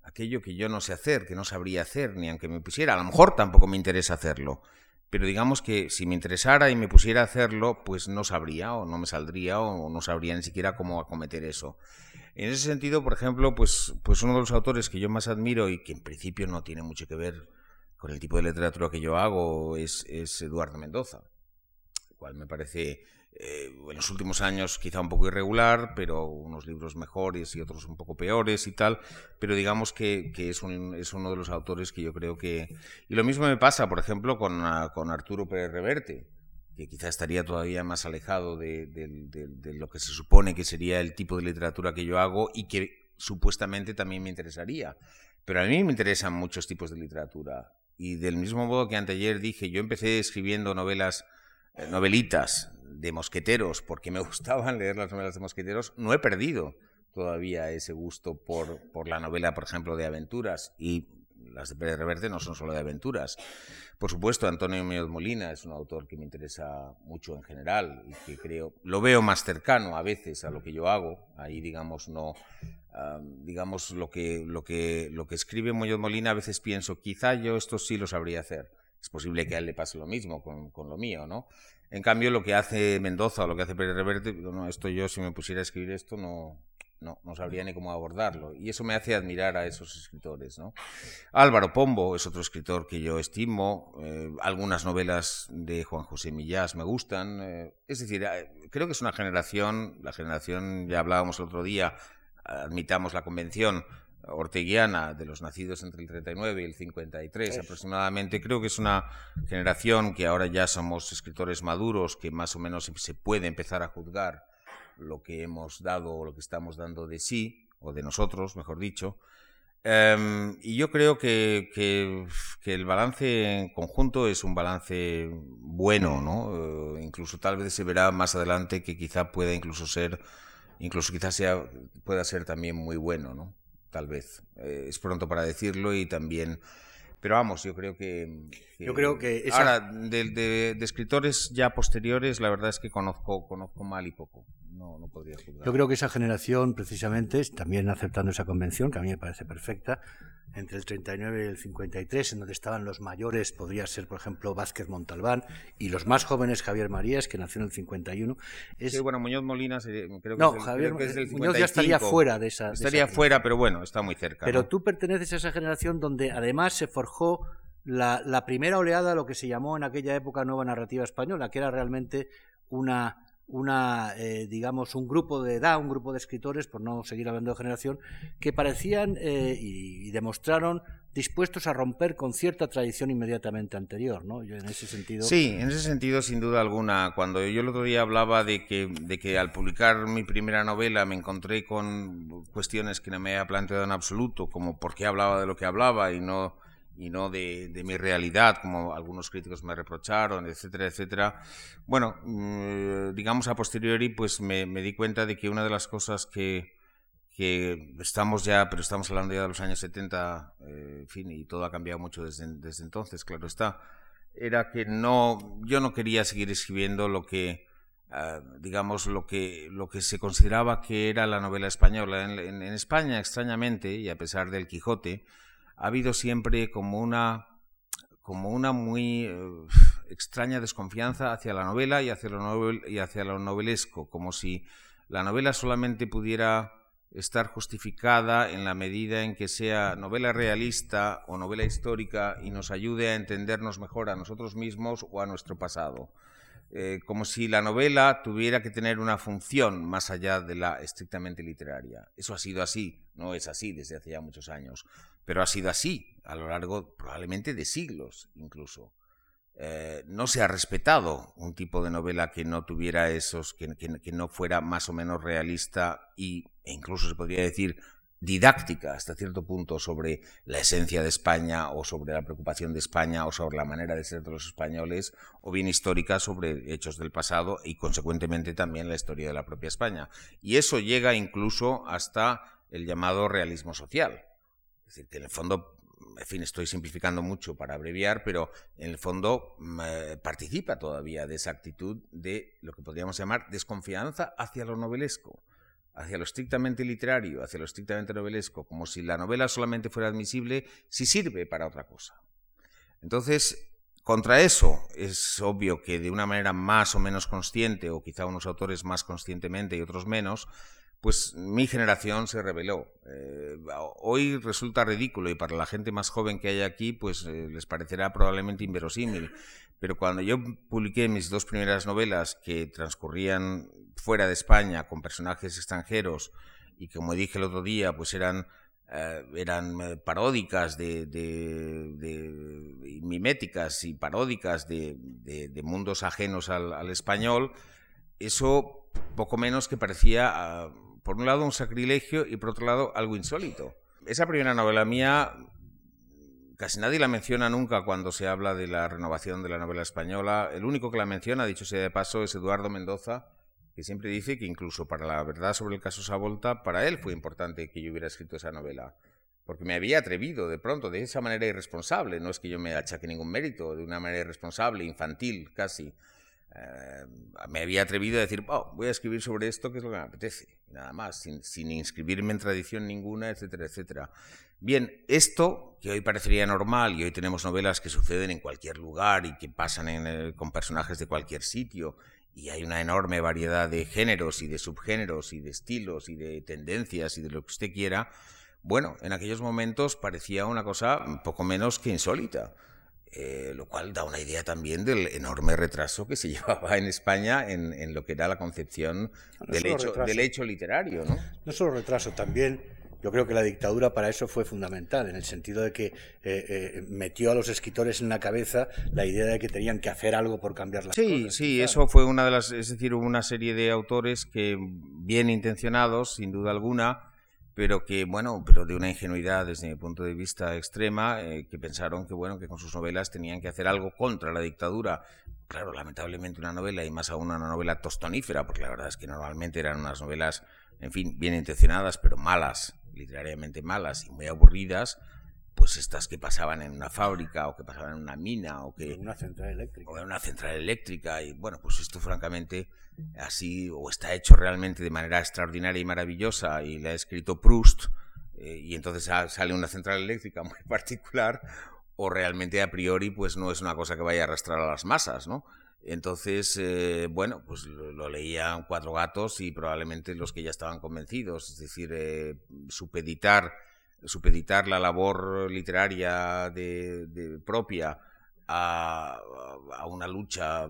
Aquello que yo no sé hacer, que no sabría hacer, ni aunque me pusiera. A lo mejor tampoco me interesa hacerlo. Pero digamos que si me interesara y me pusiera a hacerlo, pues no sabría, o no me saldría, o no sabría ni siquiera cómo acometer eso. En ese sentido, por ejemplo, pues, pues uno de los autores que yo más admiro y que en principio no tiene mucho que ver con el tipo de literatura que yo hago es, es Eduardo Mendoza, el cual me parece eh, en los últimos años quizá un poco irregular, pero unos libros mejores y otros un poco peores y tal, pero digamos que, es, uno de los autores que yo creo que... Y lo mismo me pasa, por ejemplo, con, ah, Arturo Pérez Reverte, que quizá estaría todavía más alejado de, de, lo que se supone que sería el tipo de literatura que yo hago y que supuestamente también me interesaría. Pero a mí me interesan muchos tipos de literatura. Y del mismo modo que anteayer dije, yo empecé escribiendo novelas, novelitas de mosqueteros porque me *laughs* gustaban leer las novelas de mosqueteros, no he perdido todavía ese gusto por, por la novela, por ejemplo, de aventuras. Y las de Pérez Reverte no son solo de aventuras. Por supuesto, Antonio Muñoz Molina es un autor que me interesa mucho en general y que creo, lo veo más cercano a veces a lo que yo hago. Ahí, digamos, no, digamos, lo que, lo, que, lo que escribe Muñoz Molina a veces pienso, quizá yo esto sí lo sabría hacer. Es posible que a él le pase lo mismo con, lo mío, ¿no? En cambio, lo que hace Mendoza o lo que hace Pérez Reverte, esto yo si me pusiera a escribir esto no, no, no sabría ni cómo abordarlo. Y eso me hace admirar a esos escritores. ¿no? Álvaro Pombo es otro escritor que yo estimo. Eh, algunas novelas de Juan José Millás me gustan. Eh, es decir, eh, creo que es una generación, la generación, ya hablábamos el otro día, admitamos la convención orteguiana de los nacidos entre el 39 y el 53 aproximadamente. Creo que es una generación que ahora ya somos escritores maduros, que más o menos se puede empezar a juzgar lo que hemos dado o lo que estamos dando de sí, o de nosotros, mejor dicho. Em, y yo creo que, que, el balance en conjunto es un balance bueno, ¿no? Eh, incluso tal vez se verá más adelante que quizá pueda incluso ser, incluso quizás sea, pueda ser también muy bueno, ¿no? Tal vez. Eh, es pronto para decirlo y también pero vamos, yo creo que... yo creo que... Ahora, de, de, escritores ya posteriores, la verdad es que conozco, conozco mal y poco. No, no podría Yo creo que esa generación, precisamente, también aceptando esa convención, que a mí me parece perfecta, entre el 39 y el 53, en donde estaban los mayores, podría ser, por ejemplo, Vázquez Montalbán, y los más jóvenes, Javier Marías, que nació en el 51. Es... Sí, bueno, Muñoz Molina, creo que, no, Javier, Muñoz ya estaría fuera de esa. Estaría fuera, pero bueno, está muy cerca. Pero tú perteneces a esa generación donde además se forjó la, la primera oleada, lo que se llamó en aquella época nueva narrativa española, que era realmente una una, eh, digamos, un grupo de edad, un grupo de escritores, por no seguir hablando de generación, que parecían eh, y, demostraron dispuestos a romper con cierta tradición inmediatamente anterior, ¿no? En ese sentido. Sí, en ese sentido, sin duda alguna. Cuando yo el otro día hablaba de que, de que al publicar mi primera novela me encontré con cuestiones que no me había planteado en absoluto, como por qué hablaba de lo que hablaba y no y no de, mi realidad, como algunos críticos me reprocharon, etcétera, etcétera. Bueno, mm, digamos a posteriori, pues me, di cuenta de que una de las cosas que, que estamos ya, pero estamos hablando ya de los años 70, eh, fin, y todo ha cambiado mucho desde, entonces, claro está, era que no, yo no quería seguir escribiendo lo que, ah, digamos, lo que, lo que se consideraba que era la novela española. en España, extrañamente, y a pesar del Quijote, ha habido siempre como una, como una muy eh, extraña desconfianza hacia la novela y hacia, lo y hacia lo novelesco, como si la novela solamente pudiera estar justificada en la medida en que sea novela realista o novela histórica y nos ayude a entendernos mejor a nosotros mismos o a nuestro pasado. Eh, como si la novela tuviera que tener una función más allá de la estrictamente literaria. Eso ha sido así, no es así desde hace ya muchos años, pero ha sido así a lo largo probablemente de siglos incluso. Eh, no se ha respetado un tipo de novela que no tuviera esos, que, no fuera más o menos realista y, e incluso se podría decir didáctica hasta cierto punto sobre la esencia de España o sobre la preocupación de España o sobre la manera de ser de los españoles o bien histórica sobre hechos del pasado y consecuentemente también la historia de la propia España. Y eso llega incluso hasta el llamado realismo social. Es decir, que en el fondo en fin, estoy simplificando mucho para abreviar, pero en el fondo mm, eh, participa todavía de esa actitud de lo que podríamos llamar desconfianza hacia lo novelesco, hacia lo estrictamente literario, hacia lo estrictamente novelesco, como si la novela solamente fuera admisible si sirve para otra cosa. Entonces, contra eso es obvio que de una manera más o menos consciente, o quizá unos autores más conscientemente y otros menos, pues mi generación se rebeló. Eh, hoy resulta ridículo y para la gente más joven que hay aquí, pues eh, les parecerá probablemente inverosímil. Pero cuando yo publiqué mis dos primeras novelas que transcurrían fuera de España con personajes extranjeros y como dije el otro día, pues eran eh, eran paródicas de, miméticas y paródicas de, mundos ajenos al, español, eso poco menos que parecía ah, por un lado un sacrilegio y por otro lado algo insólito. Esa primera novela mía casi nadie la menciona nunca cuando se habla de la renovación de la novela española. El único que la menciona, dicho sea de paso, es Eduardo Mendoza, que siempre dice que incluso para la verdad sobre el caso Savolta, para él fue importante que yo hubiera escrito esa novela. Porque me había atrevido de pronto, de esa manera irresponsable, no es que yo me achaque ningún mérito, de una manera irresponsable, infantil casi, eh, me había atrevido a decir, oh, voy a escribir sobre esto, que es lo que me apetece, nada más, sin, inscribirme en tradición ninguna, etcétera, etcétera. Bien, esto, que hoy parecería normal, y hoy tenemos novelas que suceden en cualquier lugar y que pasan con personajes de cualquier sitio, y hay una enorme variedad de géneros y de subgéneros y de estilos y de tendencias y de lo que usted quiera, bueno, en aquellos momentos parecía una cosa poco menos que insólita. Eh, lo cual da una idea también del enorme retraso que se *laughs* llevaba en España en, lo que era la concepción del, hecho, del, hecho, literario. ¿no? no solo retraso, también yo creo que la dictadura para eso fue fundamental, en el sentido de que eh, eh, metió a los escritores en la cabeza la idea de que tenían que hacer algo por cambiar las cosas. Sí, sí, eso fue una de las, es decir, hubo una serie de autores que, bien intencionados, sin duda alguna, pero que, bueno, pero de una ingenuidad desde mi punto de vista extrema, eh, que pensaron que, bueno, que con sus novelas tenían que hacer algo contra la dictadura. Claro, lamentablemente una novela, y más aún una novela tostonífera, porque la verdad es que normalmente eran unas novelas, en fin, bien intencionadas, pero malas, literariamente malas y muy aburridas, pues estas que pasaban en una fábrica o que pasaban en una mina o que en una central eléctrica. o en una central eléctrica y bueno pues esto francamente así o está hecho realmente de manera extraordinaria y maravillosa y le ha escrito Proust eh, y entonces sale una central eléctrica *laughs* muy particular o realmente a priori pues no es una cosa que vaya a arrastrar a las masas no entonces, eh, bueno, pues lo, leían cuatro gatos y probablemente los que ya estaban convencidos, es decir, eh, supeditar supeditar la labor literaria de, propia a, una lucha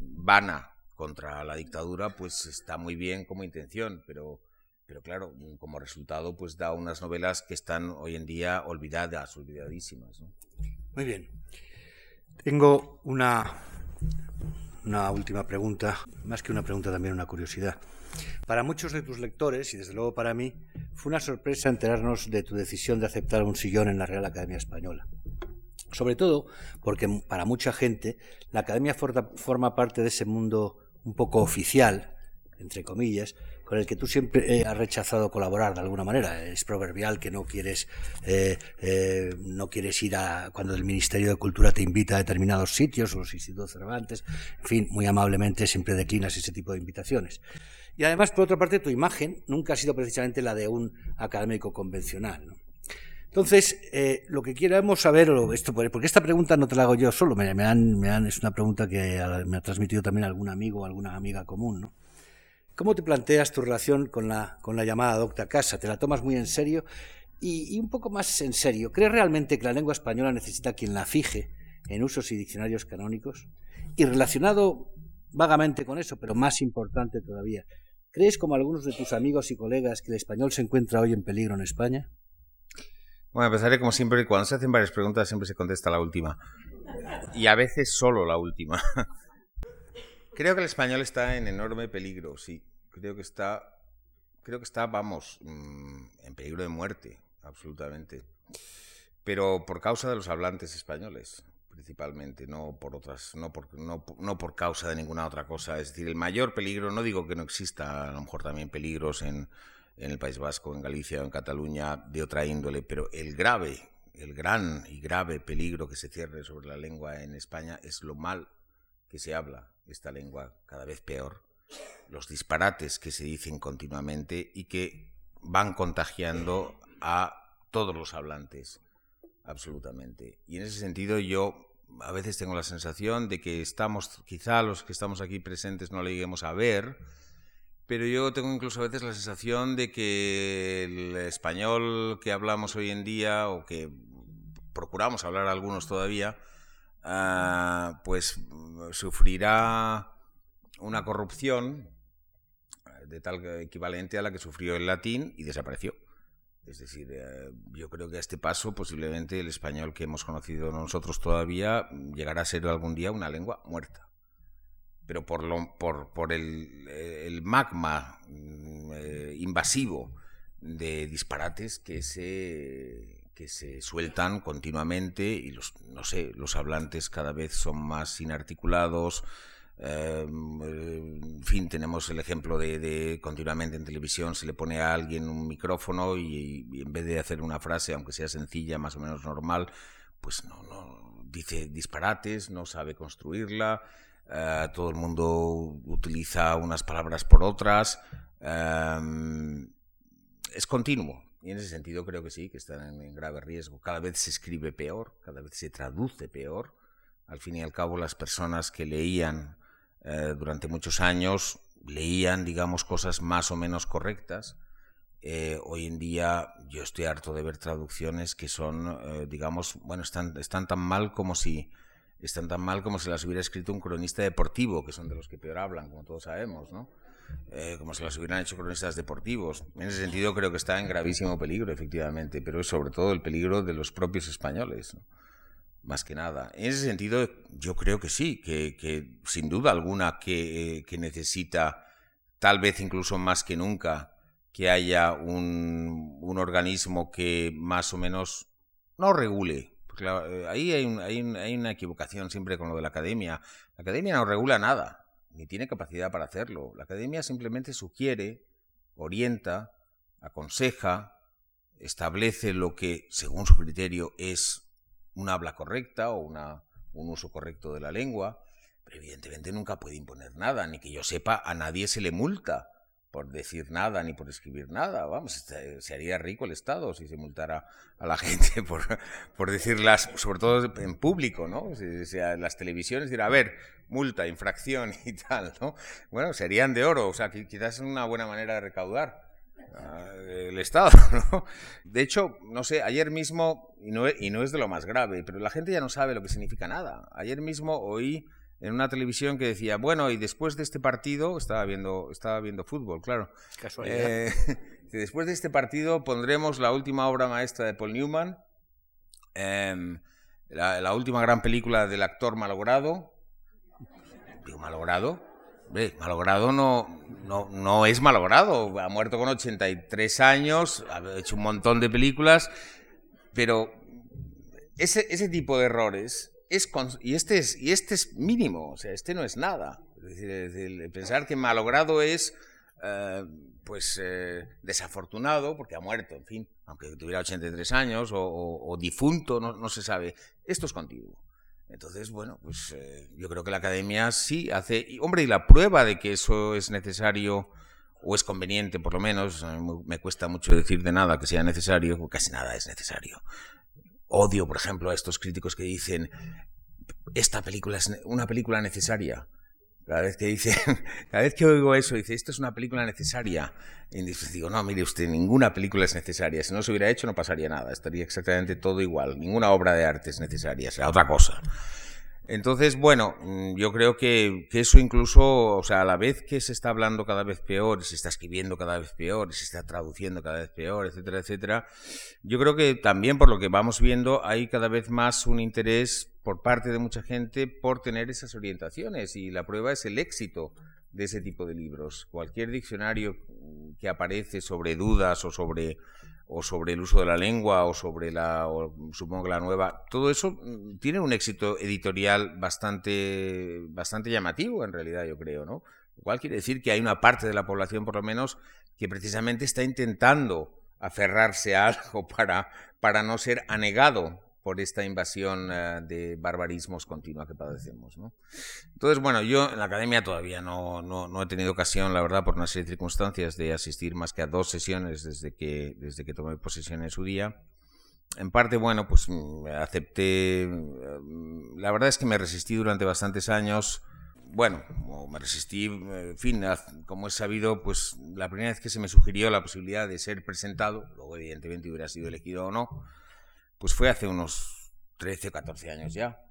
vana contra la dictadura, pues está muy bien como intención, pero, pero claro, como resultado, pues da unas novelas que están hoy en día olvidadas, olvidadísimas. Muy bien. Tengo una, una última pregunta, más que una pregunta, también una curiosidad. Para muchos de tus lectores, y desde luego para mí, fue una sorpresa enterarnos de tu decisión de aceptar un sillón en la Real Academia Española. Sobre todo porque para mucha gente la Academia forma parte de ese mundo un poco oficial, entre comillas, con el que tú siempre eh, has rechazado colaborar de alguna manera. Es proverbial que no quieres, eh, eh, no quieres ir a cuando el Ministerio de Cultura te invita a determinados sitios, o los institutos Cervantes, en fin, muy amablemente siempre declinas ese tipo de invitaciones. Y además, por otra parte, tu imagen nunca ha sido precisamente la de un académico convencional. Entonces, eh, lo que queremos saber, esto, porque esta pregunta no te la hago yo solo, me, han, es una pregunta que me ha transmitido también algún amigo o alguna amiga común. ¿no? ¿Cómo te planteas tu relación con la, con la llamada docta casa? ¿Te la tomas muy en serio? Y, y, un poco más en serio, ¿crees realmente que la lengua española necesita quien la fije en usos y diccionarios canónicos? Y relacionado vagamente con eso, pero más importante todavía, ¿Crees, como algunos de tus amigos y colegas, que el español se encuentra hoy en peligro en España? Bueno, empezaré como siempre, cuando se hacen varias preguntas siempre se contesta la última. Y a veces solo la última. *laughs* Creo que el español está en enorme peligro, sí. Creo que está, creo que está, vamos, mm, en peligro de muerte, absolutamente. Pero por causa de los hablantes españoles principalmente, no por otras, no por, no, no por causa de ninguna otra cosa. Es decir, el mayor peligro, no digo que no exista, a lo mejor también peligros en, en el País Vasco, en Galicia o en Cataluña de otra índole, pero el grave, el gran y grave peligro que se cierre sobre la lengua en España es lo mal que se habla esta lengua cada vez peor, los disparates que se dicen continuamente y que van contagiando a todos los hablantes, absolutamente. Y en ese sentido yo a veces tengo la sensación de que estamos, quizá los que estamos aquí presentes no le lleguemos a ver, pero yo tengo incluso a veces la sensación de que el español que hablamos hoy en día, o que procuramos hablar algunos todavía, ah, pues sufrirá una corrupción de tal equivalente a la que sufrió el latín y desapareció. Es decir, eh, yo creo que a este paso posiblemente el español que hemos conocido nosotros todavía llegará a ser algún día una lengua muerta. Pero por, lo, por, el, el, magma mm, eh, invasivo de disparates que se, que se sueltan continuamente y los, no sé, los hablantes cada vez son más inarticulados, Em, en fin, tenemos el ejemplo de, continuamente en televisión se le pone a alguien un micrófono y, en vez de hacer una frase, aunque sea sencilla, más o menos normal, pues no, no dice disparates, no sabe construirla, eh, todo el mundo utiliza unas palabras por otras. Em, es continuo. Y en ese sentido creo que sí, que están en grave riesgo. Cada vez se escribe peor, cada vez se traduce peor. Al fin y al cabo, las personas que leían eh, durante muchos años leían, digamos, cosas más o menos correctas. Eh, hoy en día yo estoy harto de ver traducciones que son, eh, digamos, bueno, están, tan mal como si están tan mal como si las hubiera escrito un cronista deportivo, que son de los que peor hablan, como todos sabemos, ¿no? como si las hubieran hecho cronistas deportivos. En ese sentido creo que está en gravísimo peligro, efectivamente, pero es sobre todo el peligro de los propios españoles. Más que nada. En ese sentido, yo creo que sí, que, sin duda alguna que, necesita, tal vez incluso más que nunca, que haya un, un organismo que más o menos no regule. Porque eh, ahí hay, hay, una equivocación siempre con lo de la academia. La academia no regula nada, ni tiene capacidad para hacerlo. La academia simplemente sugiere, orienta, aconseja, establece lo que, según su criterio, es una habla correcta o una, un uso correcto de la lengua, pero evidentemente nunca puede imponer nada, ni que yo sepa, a nadie se le multa por decir nada ni por escribir nada. Vamos, este, se haría rico el Estado si se multara a la *laughs* gente por, por decirlas, sobre todo en público, ¿no? Si, las televisiones dirá, a ver, multa, infracción y tal, ¿no? Bueno, serían de oro, o sea, quizás es una buena manera de recaudar el Estado. *laughs* ¿no? De hecho, no sé, ayer mismo, y no, y no es de lo más grave, pero la gente ya no sabe lo que significa nada. Ayer mismo oí en una televisión que decía, bueno, y después de este partido, estaba viendo, estaba viendo fútbol, claro. Eh, *laughs* después de este partido pondremos la última obra maestra de Paul Newman, em, la, última gran película del actor malogrado. Digo, malogrado malogrado no, no, no es malogrado. Ha muerto con 83 años, ha hecho un montón de películas, pero ese, ese tipo de errores es y este es y este es mínimo, o sea, este no es nada. Es decir, pensar que malogrado es eh, pues eh, desafortunado porque ha muerto, en fin, aunque tuviera 83 años o, difunto, no, no se sabe. Esto es continuo. Entonces, bueno, pues eh, yo creo que la academia sí hace. Y, hombre, y la prueba de que eso es necesario o es conveniente, por lo menos, me cuesta mucho decir de nada que sea necesario, porque casi nada es necesario. Odio, por ejemplo, a estos críticos que dicen: esta película es una película necesaria. Cada vez que dice, *laughs* cada vez que oigo eso, dice, esto es una película necesaria. Y digo, no, mire usted, ninguna película es necesaria. Si no se hubiera hecho, no pasaría nada. Estaría exactamente todo igual. Ninguna obra de arte es necesaria. Será otra cosa. Entonces, bueno, mm, yo creo que, que, eso incluso, o sea, a la vez que se está hablando cada vez peor, se está escribiendo cada vez peor, se está traduciendo cada vez peor, etcétera, etcétera, yo creo que también por lo que vamos viendo hay cada vez más un interés por parte de mucha gente por tener esas orientaciones y la prueba es el éxito de ese tipo de libros. Cualquier diccionario que aparece sobre dudas o sobre o sobre el uso de la lengua o sobre la supongo que la nueva todo eso mm, tiene un éxito editorial bastante bastante llamativo en realidad yo creo no lo cual quiere decir que hay una parte de la población por lo menos que precisamente está intentando aferrarse a algo *laughs* para, para no ser anegado por esta invasión eh, de barbarismos continua que padecemos. ¿no? Entonces, bueno, yo en la academia todavía no, no, no, he tenido ocasión, la verdad, por una serie de circunstancias, de asistir más que a dos sesiones desde que, desde que tomé posesión en su día. En parte, bueno, pues mm, acepté, mm, la verdad es que me resistí durante bastantes años bueno, me resistí, en fin, como he sabido, pues la primera vez que se me sugirió la posibilidad de ser presentado, luego evidentemente hubiera sido elegido o no, pues fue hace unos 13 o 14 años ya.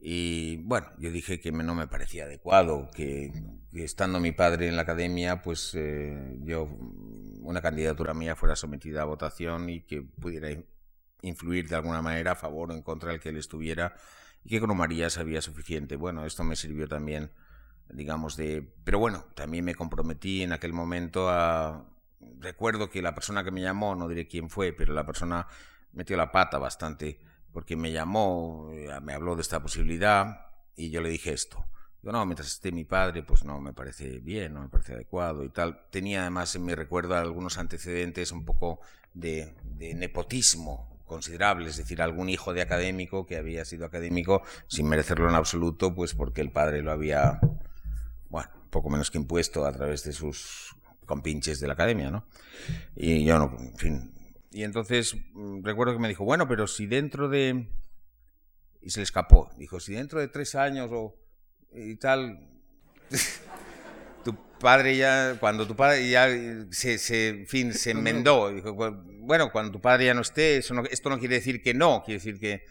Y bueno, yo dije que no me parecía adecuado, que, estando mi padre en la academia, pues eh, yo, una candidatura mía fuera sometida a votación y que pudiera influir de alguna manera a favor o en contra del que él estuviera y que con María sabía suficiente. Bueno, esto me sirvió también, digamos, de... Pero bueno, también me comprometí en aquel momento a... Recuerdo que la persona que me llamó, no diré quién fue, pero la persona metió la pata bastante, porque me llamó, eh, me habló de esta posibilidad y yo le dije esto. Digo, no, mientras esté mi padre, pues no me parece bien, no me parece adecuado y tal. Tenía además en mi recuerdo algunos antecedentes un poco de, nepotismo considerable, es decir, algún hijo de académico que había sido académico sin merecerlo en absoluto, pues porque el padre lo había, bueno, poco menos que impuesto a través de sus compinches de la academia, ¿no? Y yo no, en fin, y entonces mm, recuerdo que me dijo, bueno, pero si dentro de... Y se le escapó. Dijo, si dentro de tres años o y tal... *laughs* tu padre ya, cuando tu padre ya se, se fin, se *laughs* enmendó. Dijo, bueno, cuando tu padre ya no esté, eso no, esto no quiere decir que no, quiere decir que...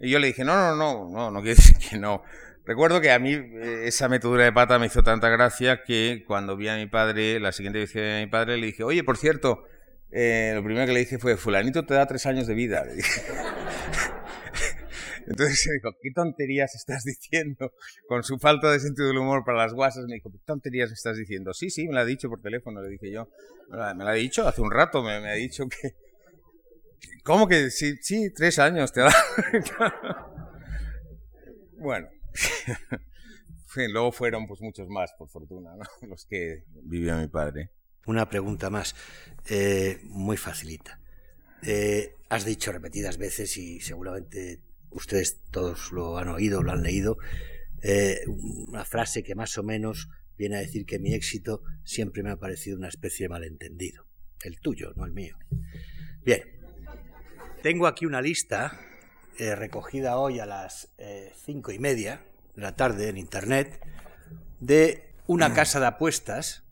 Y yo le dije, no, no, no, no, no quiere *laughs* decir que no. Recuerdo que a mí eh, esa metedura de pata me hizo tanta gracia que cuando vi a mi padre, la siguiente vez que vi a mi padre, le dije, oye, por cierto, eh, lo primero que le dije fue, fulanito te da tres años de vida. *laughs* Entonces me dijo, ¿qué tonterías estás diciendo? Con su falta de sentido del humor para las guasas, me dijo, ¿qué tonterías estás diciendo? Sí, sí, me lo ha dicho por teléfono, le dije yo. Me lo ha dicho hace un rato, me, ha dicho que... ¿Cómo que sí, sí, tres años te da? *laughs* bueno. *laughs* Luego fueron pues muchos más, por fortuna, los que vivió mi padre una pregunta más, eh, muy facilita. Eh, has dicho repetidas veces y seguramente ustedes todos lo han oído, lo han leído, eh, una frase que más o menos viene a decir que mi éxito siempre me ha parecido una especie de malentendido. El tuyo, no el mío. Bien, tengo aquí una lista recogida hoy a las cinco y media de la tarde en Internet de una casa de apuestas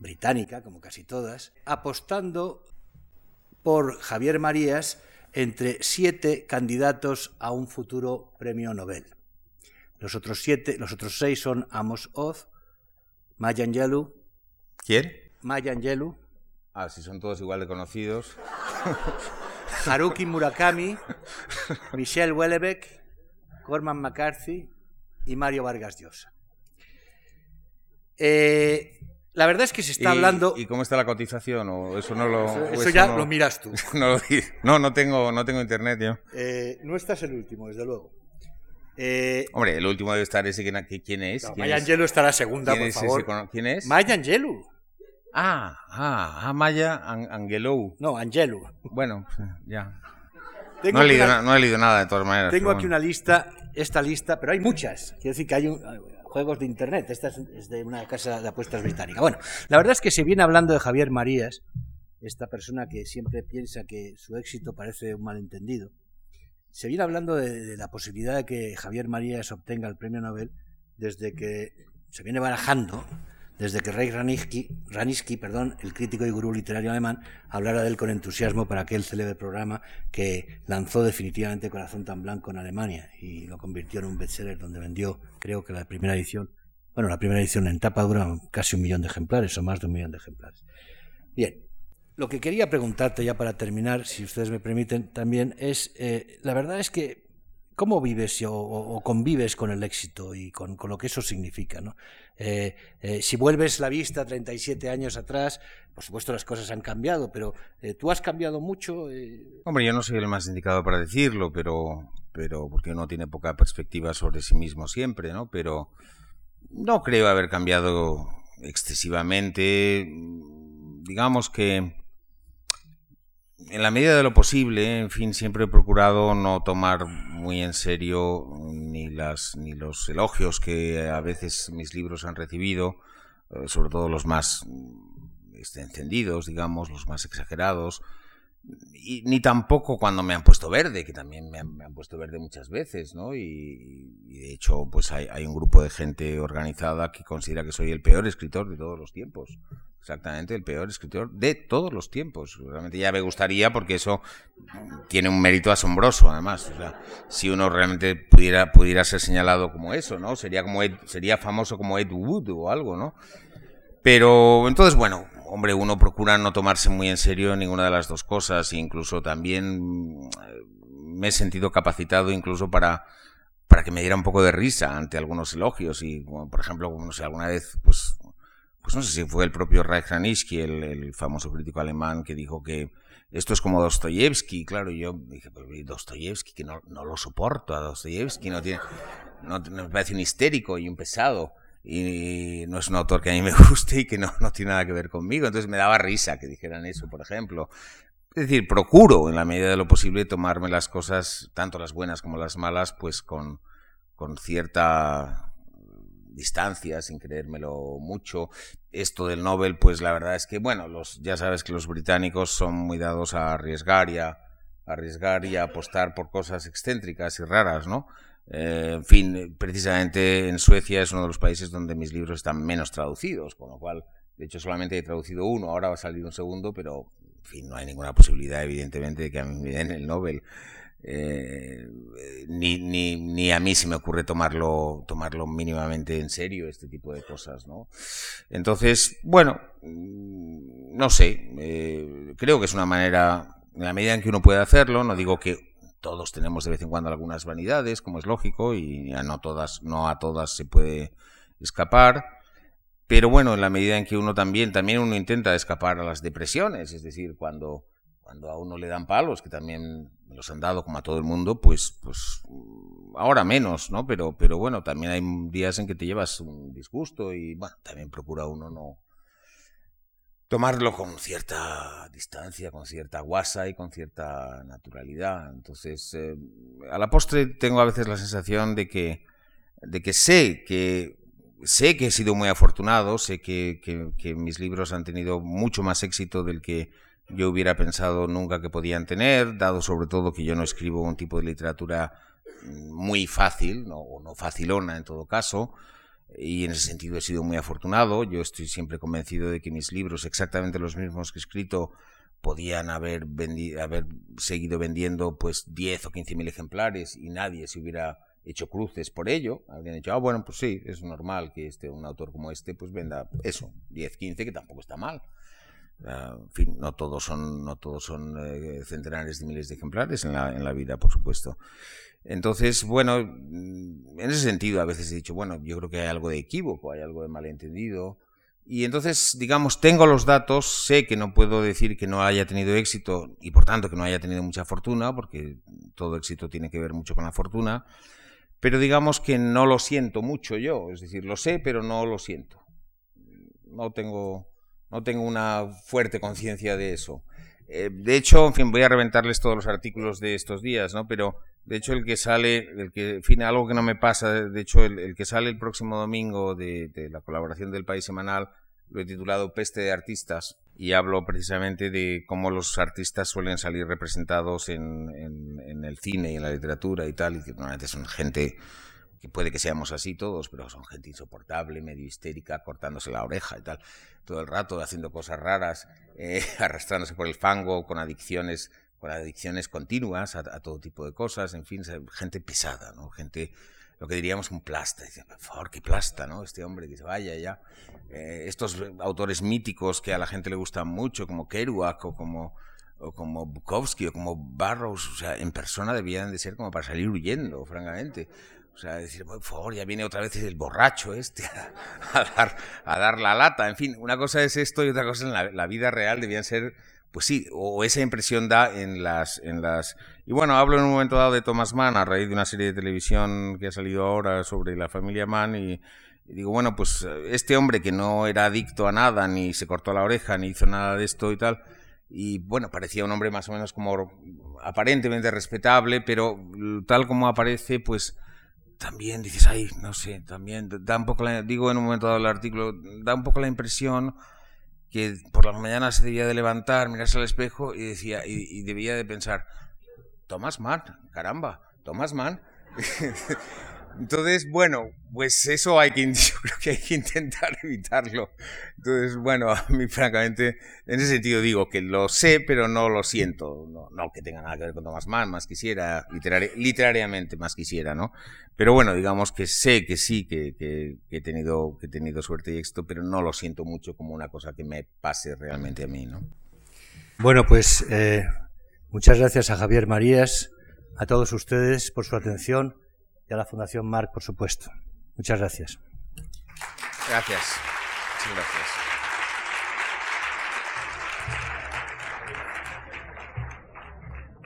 británica, como casi todas, apostando por Javier Marías entre siete candidatos a un futuro premio Nobel. Los otros siete, los otros seis son Amos Oz, Maya Angelou. ¿Quién? Maya Angelou. Ah, si son todos igual de conocidos. *laughs* Haruki Murakami, Michelle Houellebecq, Corman McCarthy y Mario Vargas Llosa. Eh, la verdad es que se está hablando. ¿Y cómo está la cotización? ¿O eso no lo.? Eso, ya lo miras tú. *laughs* no, no, tengo, no tengo internet yo. Eh, no estás el último, desde luego. Eh, Hombre, el último debe estar ese. ¿Quién es? Maya Angelou estará segunda, por favor. ¿Quién es? Maya Angelou. Ah, ah, ah Maya Angelou. No, Angelou. Bueno, ya. No he, leído, no he, leído, nada de todas maneras. Tengo aquí una lista, esta lista, pero hay muchas. Quiero decir que hay un, juegos de Internet. Esta es de una casa de apuestas británica. Bueno, la verdad es que se viene hablando de Javier Marías, esta persona que siempre piensa que su éxito parece un malentendido. Se viene hablando de, la posibilidad de que Javier Marías obtenga el premio Nobel desde que se viene barajando desde que Reich Ranitzky, perdón, el crítico y gurú literario alemán, hablara de él con entusiasmo para aquel célebre programa que lanzó definitivamente Corazón tan Blanco en Alemania y lo convirtió en un bestseller donde vendió, creo que la primera edición, bueno, la primera edición en tapa dura casi un millón de ejemplares o más de un millón de ejemplares. Bien, lo que quería preguntarte ya para terminar, si ustedes me permiten también, es, eh, la verdad es que ¿Cómo vives o, convives con el éxito y con, lo que eso significa? ¿no? Eh, eh, si vuelves la vista 37 años atrás, por supuesto las cosas han cambiado, pero eh, tú has cambiado mucho. Hombre, yo no soy el más indicado para decirlo, pero, pero porque uno tiene poca perspectiva sobre sí mismo siempre, ¿no? Pero no creo haber cambiado excesivamente. Digamos que en la medida de lo posible, en fin, siempre he procurado no tomar muy en serio ni, las, ni los elogios que a veces mis libros han recibido, eh, sobre todo los más este, encendidos, digamos, los más exagerados, y, ni tampoco cuando me han puesto verde, que también me han, puesto verde muchas veces, ¿no? Y, de hecho, pues hay, un grupo de gente organizada que considera que soy el peor escritor de todos los tiempos. Exactamente, el peor escritor de todos los tiempos. Realmente ya me gustaría porque eso tiene un mérito asombroso, además. O sea, si uno realmente pudiera, pudiera ser señalado como eso, ¿no? Sería como sería famoso como Ed Wood o algo, ¿no? Pero entonces, bueno, hombre, uno procura no tomarse muy en serio ninguna de las dos cosas. incluso también eh, me he sentido capacitado incluso para para que me diera un poco de risa ante algunos elogios y por ejemplo no sé alguna vez pues pues no sé si fue el propio Reich Ranitzky, el, famoso crítico alemán, que dijo que esto es como Dostoyevsky. Claro, yo dije, pues Dostoyevsky, que no, no lo soporto a Dostoyevsky, no tiene, no, me parece un histérico y un pesado. Y no es un autor que a mí me *laughs* guste y que no, no tiene nada que ver conmigo. Entonces me daba risa que dijeran eso, por ejemplo. Es decir, procuro en la medida de lo posible tomarme las cosas, tanto las buenas como las malas, pues con, con cierta distancia, sin creérmelo mucho. Esto del Nobel, pues la verdad es que, bueno, los, ya sabes que los británicos son muy dados a arriesgar y a, arriesgar y a apostar por cosas excéntricas y raras, ¿no? Eh, en fin, precisamente en Suecia es uno de los países donde mis libros están menos traducidos, con lo cual, de hecho, solamente he traducido uno, ahora va a salir un segundo, pero, en fin, no hay ninguna posibilidad, evidentemente, de que a mí me den el Nobel. Eh, ni, ni, ni, a mí se me ocurre tomarlo, tomarlo mínimamente en serio, este tipo de cosas, ¿no? Entonces, bueno, mm, no sé, eh, creo que es una manera, en la medida en que uno puede hacerlo, no digo que todos tenemos de vez en cuando algunas vanidades, como es lógico, y a no todas, no a todas se puede escapar, pero bueno, en la medida en que uno también, también uno intenta escapar a las depresiones, es decir, cuando cuando a uno le dan palos, que también me los han dado como a todo el mundo, pues, pues ahora menos, ¿no? Pero, pero bueno, también hay días en que te llevas un disgusto y bueno, también procura uno no tomarlo con cierta distancia, con cierta guasa y con cierta naturalidad. Entonces, eh, a la postre tengo a veces la sensación de que, de que sé que sé que he sido muy afortunado, sé que, que mis libros han tenido mucho más éxito del que yo hubiera pensado nunca que podían tener, dado sobre todo que yo no escribo un tipo de literatura mm, muy fácil, no, no facilona en todo caso, y en ese sentido he sido muy afortunado. Yo estoy siempre convencido de que mis libros, exactamente los mismos que he escrito, podían haber, haber seguido vendiendo pues 10 o 15 mil ejemplares y nadie se hubiera hecho cruces por ello. Habrían dicho, ah, bueno, pues sí, es normal que este, un autor como este pues venda eso, 10, 15, que tampoco está mal. Ah, en fin, no todos son, no todos son eh, centenares de miles de ejemplares en la, en la vida, por supuesto. Entonces, bueno, mm, en ese sentido a veces he dicho, bueno, yo creo que hay algo de equívoco, hay algo de malentendido. Y entonces, digamos, tengo los datos, sé que no puedo decir que no haya tenido éxito y por tanto que no haya tenido mucha fortuna, porque todo éxito tiene que ver mucho con la fortuna, pero digamos que no lo siento mucho yo, es decir, lo sé, pero no lo siento. No tengo, no tengo una fuerte conciencia de eso. Eh, de hecho, en fin, voy a reventarles todos los artículos de estos días, ¿no? Pero, de hecho, el que sale, el que, en fin, algo que no me pasa, de hecho, el, que sale el próximo domingo de, la colaboración del País Semanal, lo he titulado Peste de Artistas, y hablo precisamente de cómo los artistas suelen salir representados en, en el cine y en la literatura y tal, y que normalmente son gente que puede que seamos así todos, pero son gente insoportable, medio histérica, cortándose la oreja y tal, todo el rato haciendo cosas raras, eh, *laughs* arrastrándose por el fango, con adicciones, con adicciones continuas a, todo tipo de cosas, en fin, gente pesada, ¿no? Gente, lo que diríamos un plasta, dice, por favor, qué plasta, ¿no? Este hombre que se vaya ya. Eh, estos autores míticos que a la gente le gustan mucho, como Kerouac o como o como Bukowski o como Barrows, o sea, en persona debían de ser como para salir huyendo, francamente. O sea, decir, por favor, ya viene otra vez el borracho este *laughs* a, dar, a dar la lata. En fin, una cosa es esto y otra cosa en la, la vida real debían ser, pues sí, o esa impresión da en las, en las... Y bueno, hablo en un momento dado de Thomas Mann a raíz de una serie de televisión que ha salido ahora sobre la familia Mann y, digo, bueno, pues este hombre que no era adicto a nada, ni se cortó la oreja, ni hizo nada de esto y tal, y bueno, parecía un hombre más o menos como aparentemente respetable, pero tal como aparece, pues también dices, ay, no sé, también da un poco, la, digo en un momento dado el artículo, da un poco la impresión que por las mañanas se debía de levantar, mirarse al espejo y decía, y, y debía de pensar, Thomas Mann, caramba, Thomas Mann. *laughs* Entonces, bueno, pues eso hay que, *laughs* que que intentar *laughs* evitarlo. Entonces, bueno, a mí francamente, en ese sentido digo que lo sé, pero no lo siento. No, que tenga nada que ver con Thomas Mann, más quisiera, literariamente más quisiera, ¿no? Pero bueno, digamos que sé que sí, que, he tenido, que he tenido suerte y éxito, pero no lo siento mucho como una cosa que me pase realmente a mí, ¿no? Bueno, pues eh, muchas gracias a Javier Marías, a todos ustedes por su atención y a la Fundación Marc, por supuesto. Muchas gracias. Gracias. Muchas gracias.